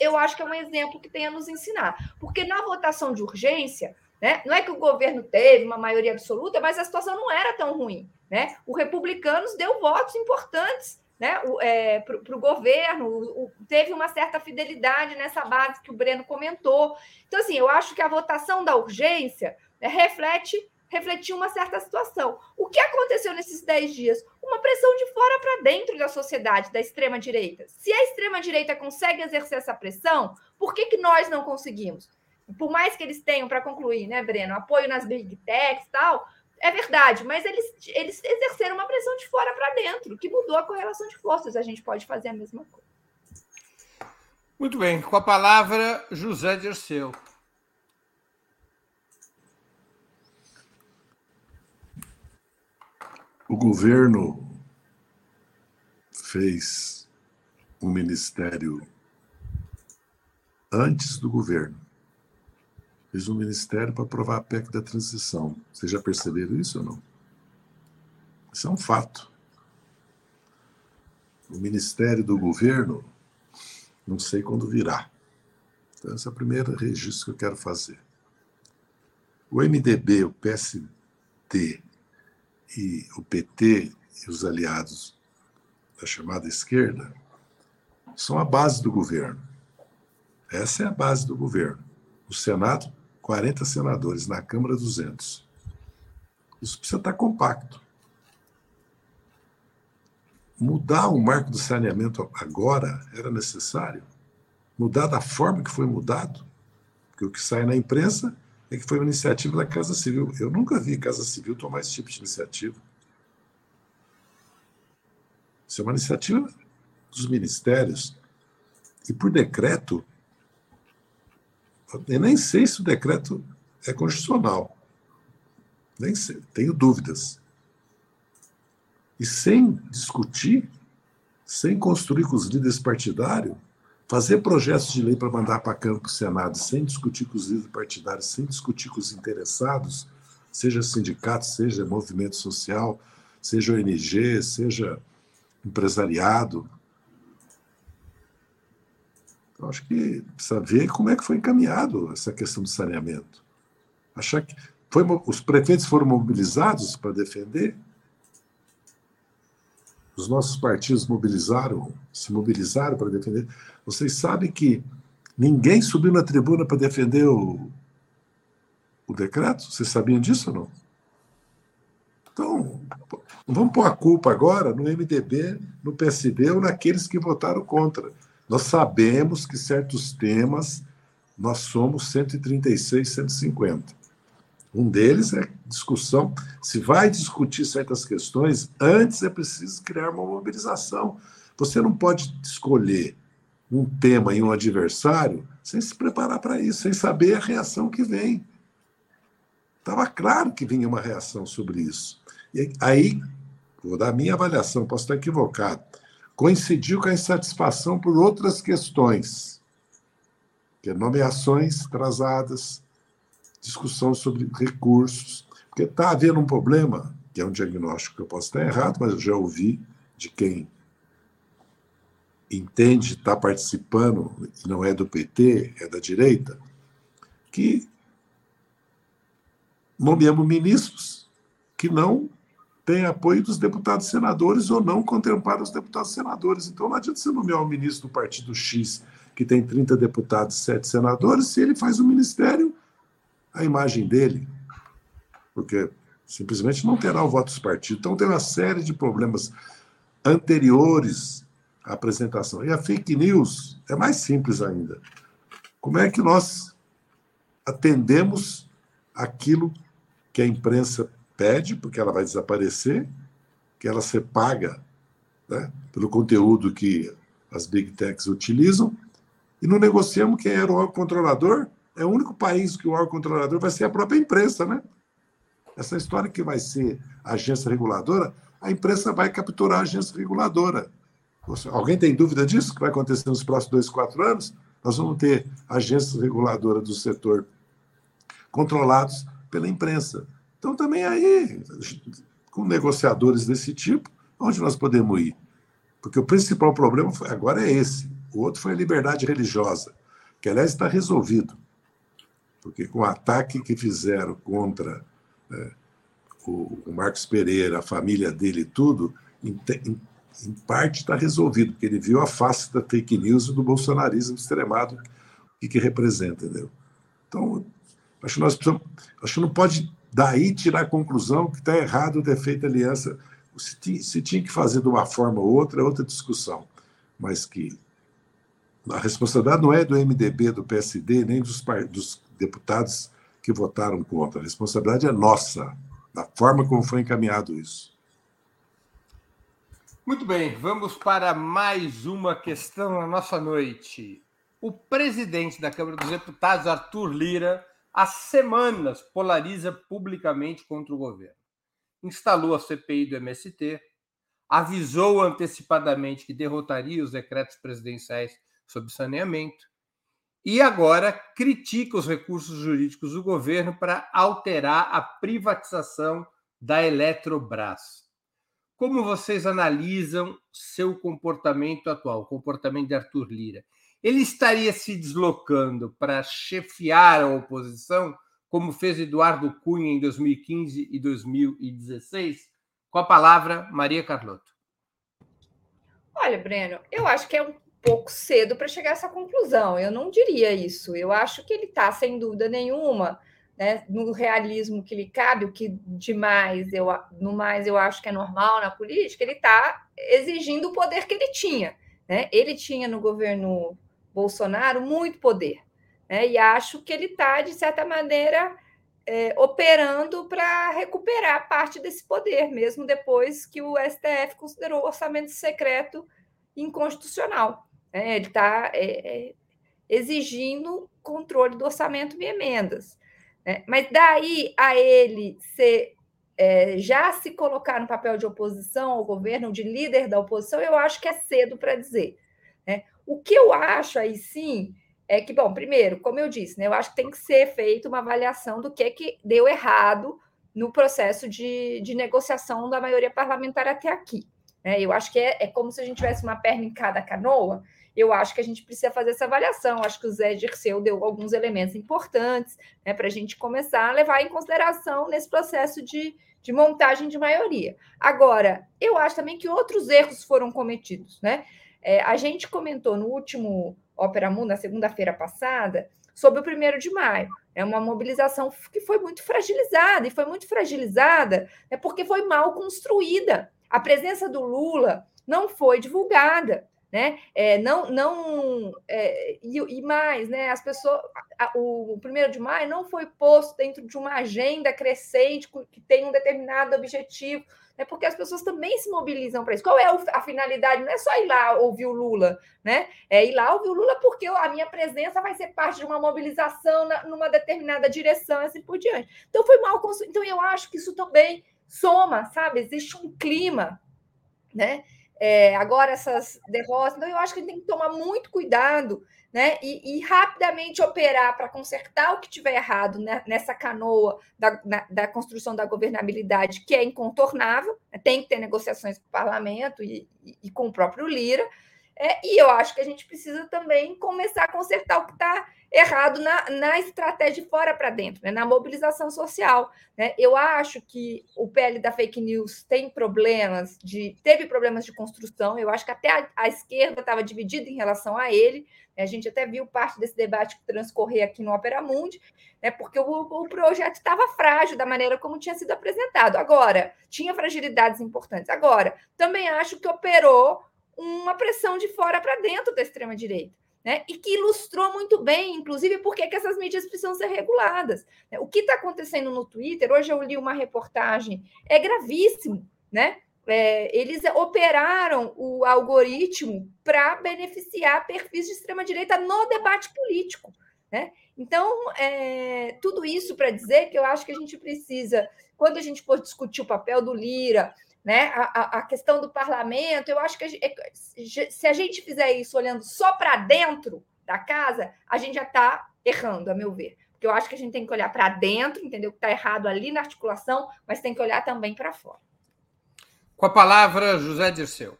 eu acho que é um exemplo que tem a nos ensinar. Porque na votação de urgência, né, não é que o governo teve uma maioria absoluta, mas a situação não era tão ruim. Né? O Republicanos deu votos importantes né, é, para o governo, teve uma certa fidelidade nessa base que o Breno comentou. Então, assim, eu acho que a votação da urgência né, reflete refletiu uma certa situação. O que aconteceu nesses 10 dias? Uma pressão de fora para dentro da sociedade, da extrema-direita. Se a extrema-direita consegue exercer essa pressão, por que, que nós não conseguimos? Por mais que eles tenham, para concluir, né, Breno, apoio nas big techs e tal, é verdade, mas eles, eles exerceram uma pressão de fora para dentro, que mudou a correlação de forças. A gente pode fazer a mesma coisa. Muito bem. Com a palavra, José Dirceu. O governo fez um ministério antes do governo fez um ministério para aprovar a PEC da transição. Vocês já perceberam isso ou não? Isso é um fato. O Ministério do Governo, não sei quando virá. Então, esse é o primeiro registro que eu quero fazer. O MDB, o PSD e o PT e os aliados da chamada esquerda são a base do governo. Essa é a base do governo. O Senado, 40 senadores, na Câmara, 200. Isso precisa estar compacto. Mudar o marco do saneamento agora era necessário? Mudar da forma que foi mudado? Porque o que sai na imprensa é que foi uma iniciativa da Casa Civil. Eu nunca vi Casa Civil tomar esse tipo de iniciativa. Isso é uma iniciativa dos ministérios. E por decreto, eu nem sei se o decreto é constitucional. Nem sei, tenho dúvidas. E sem discutir, sem construir com os líderes partidários, fazer projetos de lei para mandar para a Câmara para o Senado, sem discutir com os líderes partidários, sem discutir com os interessados, seja sindicato, seja movimento social, seja ONG, seja empresariado. Eu acho que precisa ver como é que foi encaminhado essa questão do saneamento. Achar que foi, os prefeitos foram mobilizados para defender? Os nossos partidos mobilizaram, se mobilizaram para defender. Vocês sabem que ninguém subiu na tribuna para defender o, o decreto? Vocês sabiam disso ou não? Então, vamos pôr a culpa agora no MDB, no PSB ou naqueles que votaram contra. Nós sabemos que certos temas nós somos 136, 150. Um deles é discussão. Se vai discutir certas questões, antes é preciso criar uma mobilização. Você não pode escolher um tema e um adversário sem se preparar para isso, sem saber a reação que vem. Estava claro que vinha uma reação sobre isso. E aí vou dar a minha avaliação, posso estar equivocado, coincidiu com a insatisfação por outras questões, que é nomeações atrasadas, discussão sobre recursos, porque está havendo um problema, que é um diagnóstico que eu posso estar errado, mas eu já ouvi de quem entende, está participando, e não é do PT, é da direita, que nomeamos ministros que não tem apoio dos deputados senadores ou não contemplar os deputados senadores. Então não adianta você nomear um ministro do partido X, que tem 30 deputados e 7 senadores, se ele faz o ministério, a imagem dele, porque simplesmente não terá o voto dos partidos. Então tem uma série de problemas anteriores à apresentação. E a fake news é mais simples ainda. Como é que nós atendemos aquilo que a imprensa pede, porque ela vai desaparecer, que ela ser paga né, pelo conteúdo que as big techs utilizam, e não negociamos quem era o órgão controlador. É o único país que o órgão controlador vai ser a própria imprensa, né? Essa história que vai ser agência reguladora, a imprensa vai capturar a agência reguladora. Alguém tem dúvida disso que vai acontecer nos próximos dois, quatro anos? Nós vamos ter agências reguladoras do setor controlados pela imprensa. Então, também aí, com negociadores desse tipo, onde nós podemos ir? Porque o principal problema foi, agora é esse. O outro foi a liberdade religiosa, que, aliás, está resolvido. Porque com o ataque que fizeram contra né, o, o, Marcos Pereira, a família dele e tudo, em, em, em parte está resolvido, porque ele viu a face da fake news e do bolsonarismo extremado, o que, que representa, entendeu? Então, acho que nós precisamos, acho que não pode Daí tirar a conclusão que está errado ter feito aliança. Se tinha, se tinha que fazer de uma forma ou outra, é outra discussão. Mas que a responsabilidade não é do MDB, do PSD, nem dos, dos deputados que votaram contra. A responsabilidade é nossa, da forma como foi encaminhado isso. Muito bem, vamos para mais uma questão na nossa noite. O presidente da Câmara dos Deputados, Arthur Lira, há semanas polariza publicamente contra o governo. Instalou a CPI do MST, avisou antecipadamente que derrotaria os decretos presidenciais sobre saneamento e agora critica os recursos jurídicos do governo para alterar a privatização da Eletrobras. como vocês analisam seu comportamento atual, o comportamento de Arthur Lira? Ele estaria se deslocando para chefiar a oposição, como fez Eduardo Cunha em 2015 e 2016? Com a palavra, Maria Carlotto. Olha, Breno, eu acho que é um pouco cedo para chegar a essa conclusão. Eu não diria isso. Eu acho que ele está, sem dúvida nenhuma, né, no realismo que lhe cabe, o que demais eu, no mais eu acho que é normal na política, ele está exigindo o poder que ele tinha. Né? Ele tinha no governo Bolsonaro muito poder. Né? E acho que ele está, de certa maneira, é, operando para recuperar parte desse poder, mesmo depois que o STF considerou o orçamento secreto inconstitucional. Né? Ele está é, é, exigindo controle do orçamento e emendas. Né? Mas daí a ele ser é, já se colocar no papel de oposição ao governo, de líder da oposição, eu acho que é cedo para dizer. O que eu acho aí sim é que, bom, primeiro, como eu disse, né, eu acho que tem que ser feita uma avaliação do que, é que deu errado no processo de, de negociação da maioria parlamentar até aqui. Né? Eu acho que é, é como se a gente tivesse uma perna em cada canoa. Eu acho que a gente precisa fazer essa avaliação. Acho que o Zé Dirceu deu alguns elementos importantes né, para a gente começar a levar em consideração nesse processo de, de montagem de maioria. Agora, eu acho também que outros erros foram cometidos. Né? É, a gente comentou no último Ópera Mundo, na segunda-feira passada, sobre o primeiro de maio. É uma mobilização que foi muito fragilizada, e foi muito fragilizada né, porque foi mal construída. A presença do Lula não foi divulgada. Né? É, não, não é, e, e, mais, né? As pessoas, a, o, o primeiro de maio não foi posto dentro de uma agenda crescente que tem um determinado objetivo né? porque as pessoas também se mobilizam para isso. Qual é a finalidade? Não é só ir lá ouvir o Lula, né? É ir lá ouvir o Lula porque a minha presença vai ser parte de uma mobilização numa determinada direção, assim por diante. Então foi mal construído. Então eu acho que isso também soma, sabe? Existe um clima, né? É, agora essas derrotas, então eu acho que tem que tomar muito cuidado né? E, e rapidamente operar para consertar o que tiver errado né? nessa canoa da, na, da, construção da governabilidade, que é incontornável, né? tem que ter negociações com o parlamento e, e, e com o próprio Lira. É, e eu acho que a gente precisa também começar a consertar o que está errado na, na estratégia de fora para dentro, né? na mobilização social. Né? Eu acho que o PL da fake news tem problemas de. teve problemas de construção, eu acho que até a, a esquerda estava dividida em relação a ele. Né? A gente até viu parte desse debate transcorrer aqui no Opera Mundi, né? porque o, o projeto estava frágil da maneira como tinha sido apresentado. Agora, tinha fragilidades importantes. Agora, também acho que operou uma pressão de fora para dentro da extrema-direita né? e que ilustrou muito bem, inclusive, por que essas mídias precisam ser reguladas. Né? O que está acontecendo no Twitter, hoje eu li uma reportagem, é gravíssimo, né? É, eles operaram o algoritmo para beneficiar perfis de extrema-direita no debate político. Né? Então, é, tudo isso para dizer que eu acho que a gente precisa, quando a gente for discutir o papel do Lira, né? A, a, questão do parlamento, eu acho que a gente, é, se a gente fizer isso olhando só para dentro da casa, a gente já está errando, a meu ver. Porque eu acho que a gente tem que olhar para dentro, entender o que está errado ali na articulação, mas tem que olhar também para fora. Com a palavra, José Dirceu.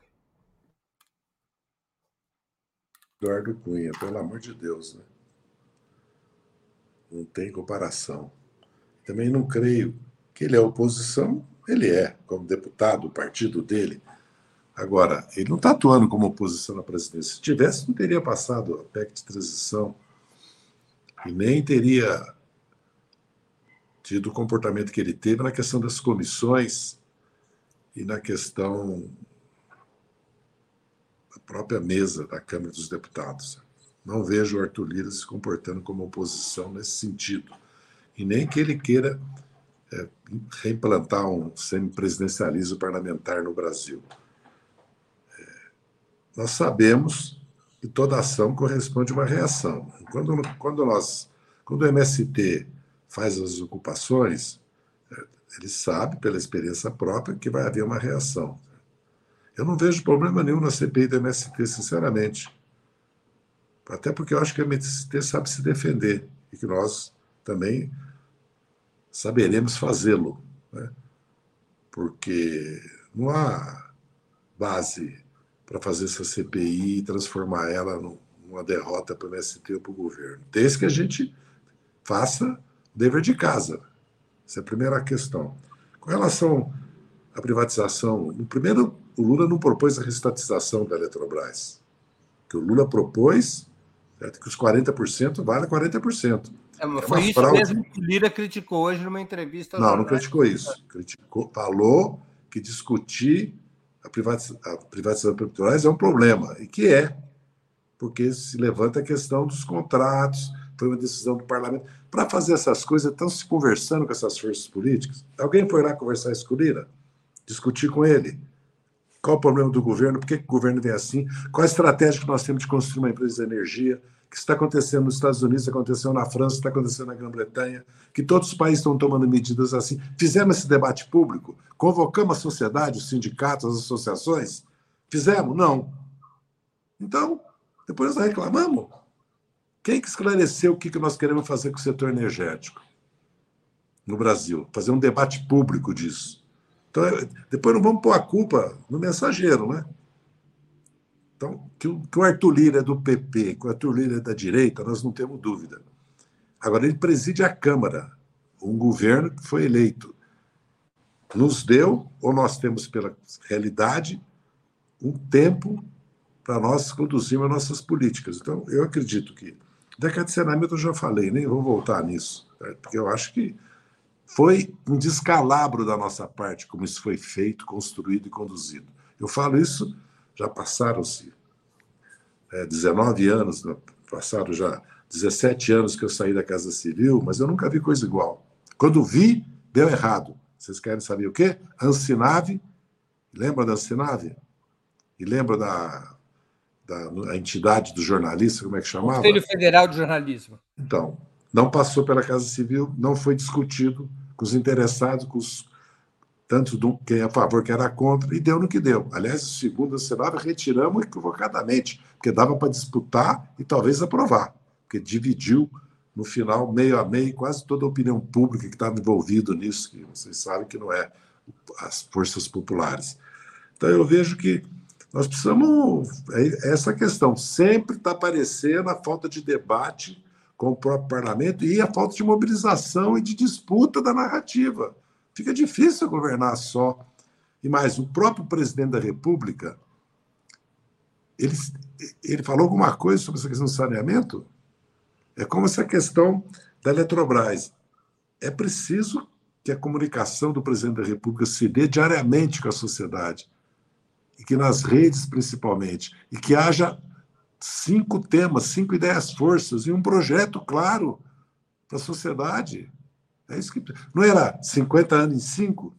Eduardo Cunha, pelo amor de Deus, né? Não tem comparação. Também não creio que ele é oposição ele é, como deputado do partido dele. Agora, ele não está atuando como oposição na presidência. Se tivesse, não teria passado a PEC de transição e nem teria tido o comportamento que ele teve na questão das comissões e na questão da própria mesa da Câmara dos Deputados. Não vejo o Arthur Lira se comportando como oposição nesse sentido. E nem que ele queira é, reimplantar um semipresidencialismo parlamentar no Brasil. É, nós sabemos que toda ação corresponde a uma reação. Quando, quando, nós, quando o MST faz as ocupações, é, ele sabe, pela experiência própria, que vai haver uma reação. Eu não vejo problema nenhum na CPI do MST, sinceramente. Até porque eu acho que o MST sabe se defender e que nós também saberemos fazê-lo, né? porque não há base para fazer essa CPI e transformar ela numa derrota para o MST ou para o governo. Desde que a gente faça o dever de casa. Essa é a primeira questão. Com relação à privatização, no primeiro, o Lula não propôs a restatização da Eletrobras. O que o Lula propôs é que os 40% vale 40%. É, é foi isso fraude. mesmo que o Lira criticou hoje numa entrevista. Não, não criticou isso. Criticou, falou que discutir a privatização, a privatização Petrobras é um problema, e que é, porque se levanta a questão dos contratos, foi uma decisão do parlamento. Para fazer essas coisas, estão se conversando com essas forças políticas. Alguém foi lá conversar isso com o Lira? Discutir com ele? Qual o problema do governo? Por que, que o governo vem assim? Qual a estratégia que nós temos de construir uma empresa de energia? que está acontecendo nos Estados Unidos, aconteceu na França, está acontecendo na Grã-Bretanha, que todos os países estão tomando medidas assim. Fizemos esse debate público? Convocamos a sociedade, os sindicatos, as associações? Fizemos? Não. Então, depois nós reclamamos. Quem que esclareceu o que nós queremos fazer com o setor energético no Brasil? Fazer um debate público disso. Então, depois não vamos pôr a culpa no mensageiro, né? Então, que o, que o Arthur Lira é do PP, que o Arthur Lira é da direita, nós não temos dúvida. Agora, ele preside a Câmara, um governo que foi eleito. Nos deu, ou nós temos pela realidade, um tempo para nós conduzirmos as nossas políticas. Então, eu acredito que. Decadenciamento eu já falei, nem vou voltar nisso, porque eu acho que foi um descalabro da nossa parte como isso foi feito, construído e conduzido. Eu falo isso já passaram-se é, 19 anos, né? passaram já 17 anos que eu saí da Casa Civil, mas eu nunca vi coisa igual. Quando vi, deu errado. Vocês querem saber o quê? Ancinave, lembra da Ancinave? E lembra da, da entidade do jornalista, como é que chamava? Conselho Federal de Jornalismo. Então, não passou pela Casa Civil, não foi discutido com os interessados, com os tanto do quem é a favor, quem era contra, e deu no que deu. Aliás, o segundo Senado retiramos equivocadamente, porque dava para disputar e talvez aprovar, porque dividiu no final, meio a meio, quase toda a opinião pública que estava envolvida nisso, que vocês sabem que não é as forças populares. Então, eu vejo que nós precisamos. É essa questão sempre está aparecendo a falta de debate com o próprio parlamento e a falta de mobilização e de disputa da narrativa. Fica difícil governar só. E mais, o próprio presidente da República, ele, ele falou alguma coisa sobre essa questão do saneamento? É como essa questão da Eletrobras. É preciso que a comunicação do presidente da República se dê diariamente com a sociedade, e que nas redes principalmente, e que haja cinco temas, cinco ideias forças e um projeto claro para a sociedade. É isso que. Não era 50 anos em 5?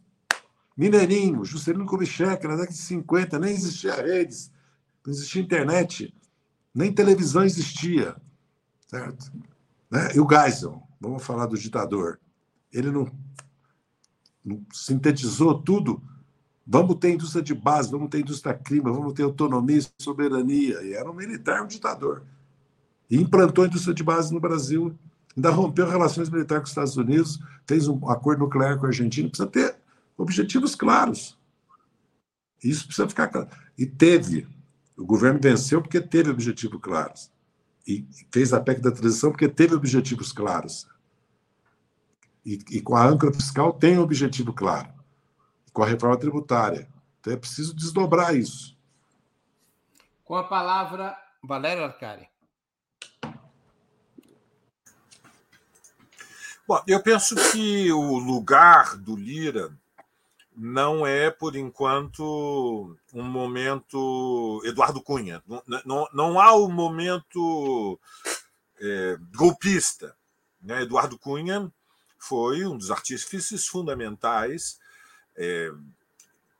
Mineirinho, Juscelino Kubitschek, na década de 50, nem existia redes, não existia internet, nem televisão existia. Certo? Né? E o Geisel, vamos falar do ditador, ele não, não sintetizou tudo. Vamos ter indústria de base, vamos ter indústria clima, vamos ter autonomia e soberania. E era um militar, um ditador. E implantou a indústria de base no Brasil ainda rompeu relações militares com os Estados Unidos, fez um acordo nuclear com a Argentina, precisa ter objetivos claros. Isso precisa ficar claro. E teve. O governo venceu porque teve objetivos claros. E fez a PEC da transição porque teve objetivos claros. E, e com a âncora fiscal tem um objetivo claro. Com a reforma tributária. Então é preciso desdobrar isso. Com a palavra, Valério Arcari. Bom, eu penso que o lugar do Lira não é, por enquanto, um momento Eduardo Cunha. Não, não, não há o um momento é, golpista. Né? Eduardo Cunha foi um dos artífices fundamentais, é,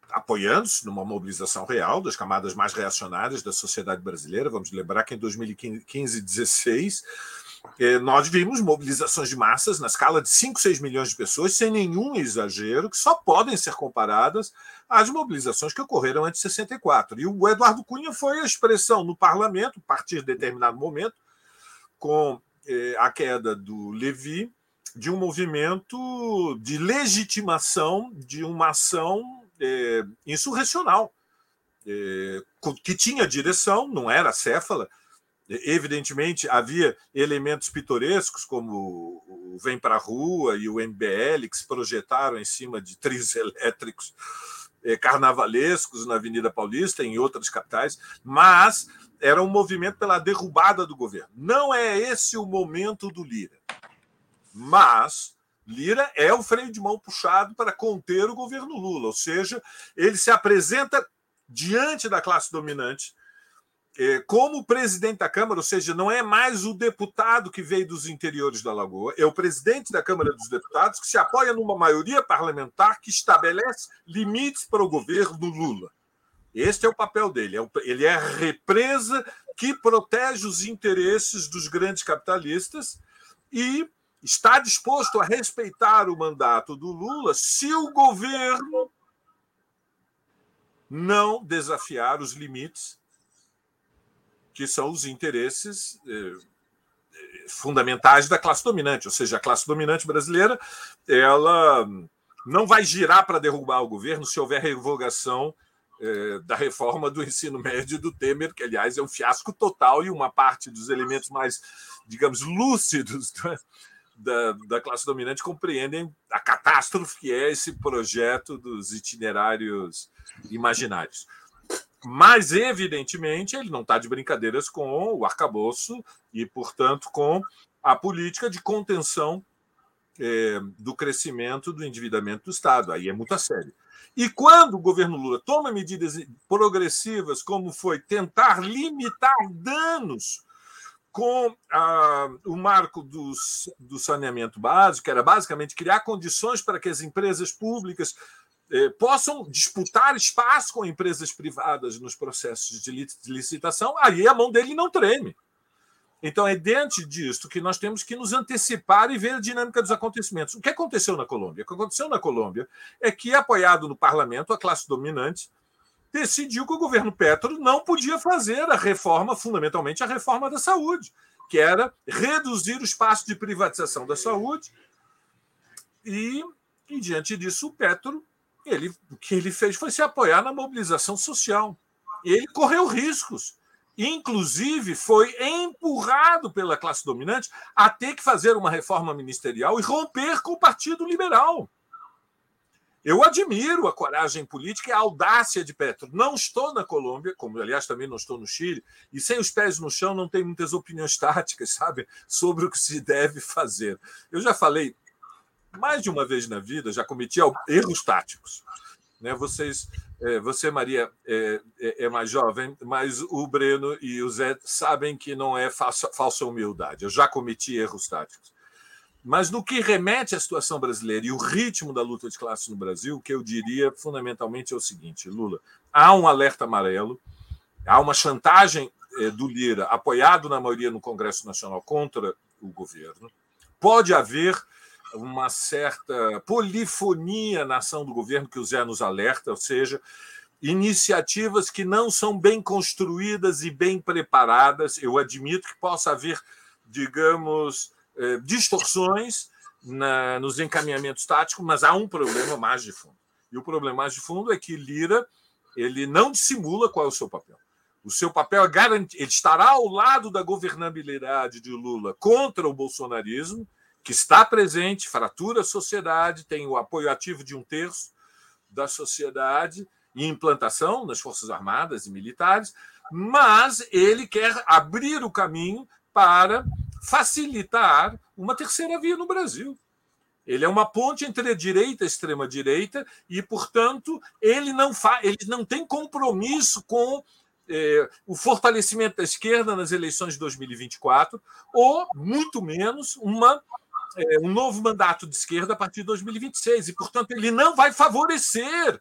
apoiando-se numa mobilização real das camadas mais reacionárias da sociedade brasileira. Vamos lembrar que em 2015 e 2016 é, nós vimos mobilizações de massas na escala de 5, 6 milhões de pessoas, sem nenhum exagero, que só podem ser comparadas às mobilizações que ocorreram antes de 64. E o Eduardo Cunha foi a expressão no parlamento, a partir de determinado momento, com é, a queda do Levi, de um movimento de legitimação de uma ação é, insurrecional, é, que tinha direção, não era céfala. Evidentemente, havia elementos pitorescos, como o Vem para a Rua e o MBL, que se projetaram em cima de trilhos elétricos é, carnavalescos na Avenida Paulista, em outras capitais, mas era um movimento pela derrubada do governo. Não é esse o momento do Lira. Mas Lira é o freio de mão puxado para conter o governo Lula, ou seja, ele se apresenta diante da classe dominante é, como presidente da Câmara, ou seja, não é mais o deputado que veio dos interiores da Lagoa, é o presidente da Câmara dos Deputados que se apoia numa maioria parlamentar que estabelece limites para o governo Lula. Este é o papel dele. É ele é a represa que protege os interesses dos grandes capitalistas e está disposto a respeitar o mandato do Lula se o governo não desafiar os limites que são os interesses eh, fundamentais da classe dominante, ou seja, a classe dominante brasileira, ela não vai girar para derrubar o governo se houver revogação eh, da reforma do ensino médio do Temer, que aliás é um fiasco total e uma parte dos elementos mais, digamos, lúcidos da, da classe dominante compreendem a catástrofe que é esse projeto dos itinerários imaginários. Mas, evidentemente, ele não está de brincadeiras com o arcabouço e, portanto, com a política de contenção é, do crescimento do endividamento do Estado. Aí é muito a sério. E quando o governo Lula toma medidas progressivas, como foi tentar limitar danos com a, o marco dos, do saneamento básico, que era basicamente criar condições para que as empresas públicas eh, possam disputar espaço com empresas privadas nos processos de licitação, aí a mão dele não treme. Então, é diante disto que nós temos que nos antecipar e ver a dinâmica dos acontecimentos. O que aconteceu na Colômbia? O que aconteceu na Colômbia é que, apoiado no parlamento, a classe dominante decidiu que o governo Petro não podia fazer a reforma, fundamentalmente a reforma da saúde, que era reduzir o espaço de privatização da saúde. E, e diante disso, o Petro, ele, o que ele fez foi se apoiar na mobilização social. Ele correu riscos. Inclusive, foi empurrado pela classe dominante a ter que fazer uma reforma ministerial e romper com o Partido Liberal. Eu admiro a coragem política e a audácia de Petro. Não estou na Colômbia, como aliás também não estou no Chile, e sem os pés no chão não tenho muitas opiniões táticas, sabe, sobre o que se deve fazer. Eu já falei mais de uma vez na vida, já cometi erros táticos. Né? Vocês, é, você, Maria, é, é, é mais jovem, mas o Breno e o Zé sabem que não é falsa, falsa humildade. Eu já cometi erros táticos. Mas no que remete à situação brasileira e o ritmo da luta de classes no Brasil, o que eu diria fundamentalmente é o seguinte: Lula, há um alerta amarelo, há uma chantagem eh, do Lira, apoiado na maioria no Congresso Nacional contra o governo. Pode haver uma certa polifonia na ação do governo que o Zé nos alerta, ou seja, iniciativas que não são bem construídas e bem preparadas. Eu admito que possa haver, digamos, eh, distorções na, nos encaminhamentos táticos, mas há um problema mais de fundo. E o problema mais de fundo é que Lira ele não dissimula qual é o seu papel. O seu papel é garantir, ele estará ao lado da governabilidade de Lula contra o bolsonarismo, que está presente, fratura a sociedade, tem o apoio ativo de um terço da sociedade e implantação nas Forças Armadas e militares, mas ele quer abrir o caminho para facilitar uma terceira via no Brasil. Ele é uma ponte entre a direita e a extrema-direita e, portanto, ele não, fa ele não tem compromisso com eh, o fortalecimento da esquerda nas eleições de 2024, ou, muito menos, uma, eh, um novo mandato de esquerda a partir de 2026. E, portanto, ele não vai favorecer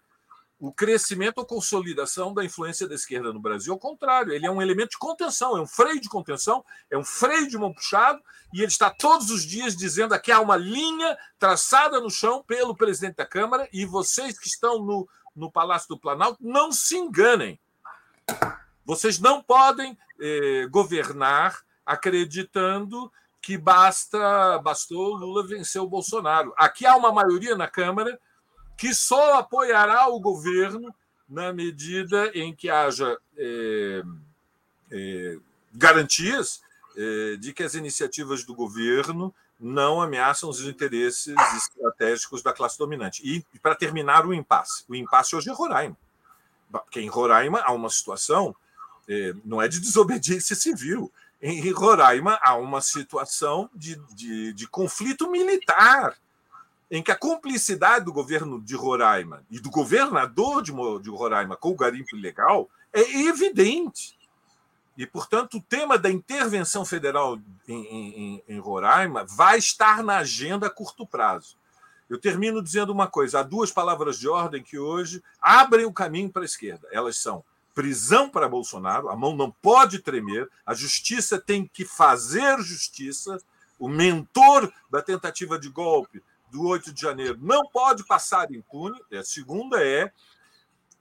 o crescimento ou consolidação da influência da esquerda no Brasil. Ao contrário, ele é um elemento de contenção, é um freio de contenção, é um freio de mão puxado, e ele está todos os dias dizendo aqui há uma linha traçada no chão pelo presidente da Câmara, e vocês que estão no, no Palácio do Planalto, não se enganem. Vocês não podem eh, governar acreditando que basta bastou Lula vencer o Bolsonaro. Aqui há uma maioria na Câmara que só apoiará o governo na medida em que haja é, é, garantias é, de que as iniciativas do governo não ameaçam os interesses estratégicos da classe dominante. E, para terminar, o impasse. O impasse hoje é Roraima. Porque em Roraima há uma situação, não é de desobediência civil, em Roraima há uma situação de, de, de conflito militar em que a cumplicidade do governo de Roraima e do governador de, Roraima com o garimpo ilegal é evidente. E, portanto, o tema da intervenção federal em, em, em, Roraima vai estar na agenda a curto prazo. Eu termino dizendo uma coisa: há duas palavras de ordem que hoje abrem o caminho para a esquerda. Elas são prisão para Bolsonaro, a mão não pode tremer, a justiça tem que fazer justiça, o mentor da tentativa de golpe do 8 de janeiro não pode passar impune. A segunda é,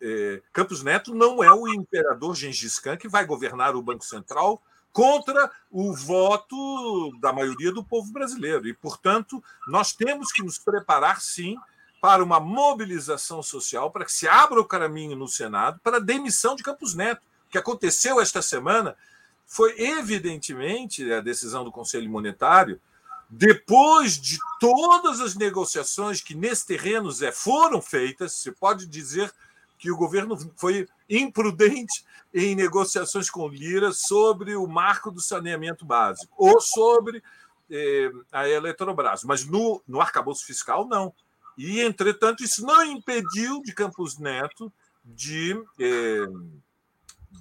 é Campos Neto não é o imperador Gengis Khan que vai governar o Banco Central contra o voto da maioria do povo brasileiro. E, portanto, nós temos que nos preparar, sim, para uma mobilização social, para que se abra o caminho no Senado para a demissão de Campos Neto. O que aconteceu esta semana foi, evidentemente, a decisão do Conselho Monetário, depois de todas as negociações que nesse terreno Zé, foram feitas, você pode dizer que o governo foi imprudente em negociações com Lira sobre o marco do saneamento básico ou sobre eh, a Eletrobras, mas no, no arcabouço fiscal, não. E, entretanto, isso não impediu de Campos Neto de, eh,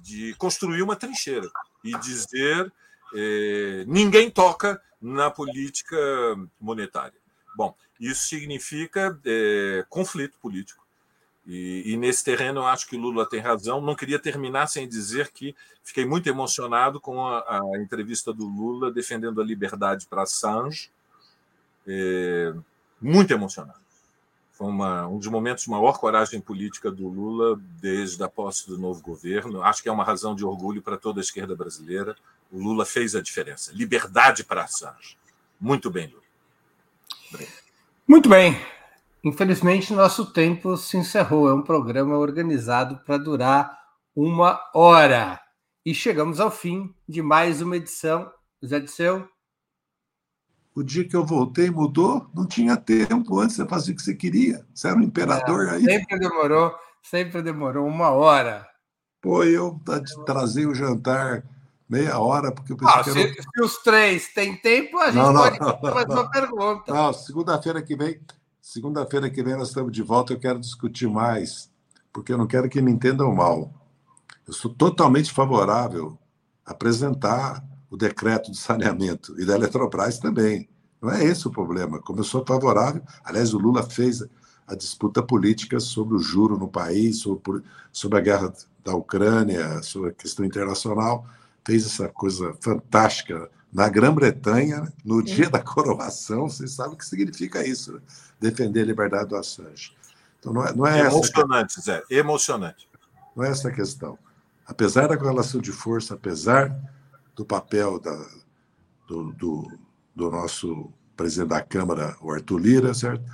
de construir uma trincheira e dizer eh, ninguém toca na política monetária. Bom, isso significa é, conflito político. E, e, nesse terreno eu acho que Lula tem razão. Não queria terminar sem dizer que fiquei muito emocionado com a, a entrevista do Lula defendendo a liberdade para Assange. É, muito emocionado. Foi uma, um dos momentos de maior coragem política do Lula desde a posse do novo governo. Acho que é uma razão de orgulho para toda a esquerda brasileira. O Lula fez a diferença. Liberdade para Assange. Muito bem, Lula. Muito bem. Infelizmente, nosso tempo se encerrou. É um programa organizado para durar uma hora. E chegamos ao fim de mais uma edição. Zé Disseu? O dia que eu voltei mudou, não tinha tempo. Antes você fazia o que você queria. Você era um imperador é, aí. Sempre demorou, sempre demorou uma hora. Pô, eu trazer o jantar meia hora, porque eu pensei ah, que se, era... se, os três têm tempo, a gente não, não, pode fazer mais uma pergunta. Não, segunda-feira que vem, segunda-feira que vem nós estamos de volta, eu quero discutir mais, porque eu não quero que me entendam mal. Eu sou totalmente favorável a apresentar o decreto de saneamento e da Eletrobras também. Não é esse o problema. Como eu sou favorável, aliás, o Lula fez a disputa política sobre o juro no país, sobre, sobre a guerra da Ucrânia, sobre a questão internacional fez essa coisa fantástica na Grã-Bretanha, no dia da coroação, vocês sabem o que significa isso, né? defender a liberdade do Assange. Então, não é, não é emocionante, essa... Zé, emocionante. Não é essa a questão. Apesar da correlação de força, apesar do papel da, do, do, do nosso presidente da Câmara, o Arthur Lira, certo?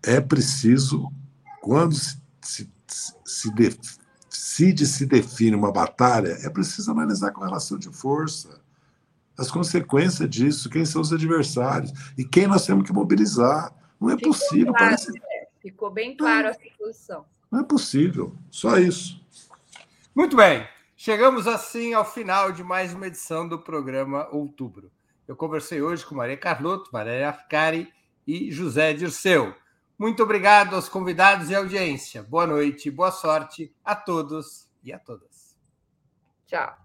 É preciso, quando se, se, se, se se define uma batalha, é preciso analisar com relação de força as consequências disso, quem são os adversários e quem nós temos que mobilizar. Não é Ficou possível. Claro, parece... é. Ficou bem claro essa posição. Não é possível. Só isso. Muito bem. Chegamos assim ao final de mais uma edição do programa Outubro. Eu conversei hoje com Maria Carlotto, Maria Arcari e José Dirceu. Muito obrigado aos convidados e audiência. Boa noite, boa sorte a todos e a todas. Tchau.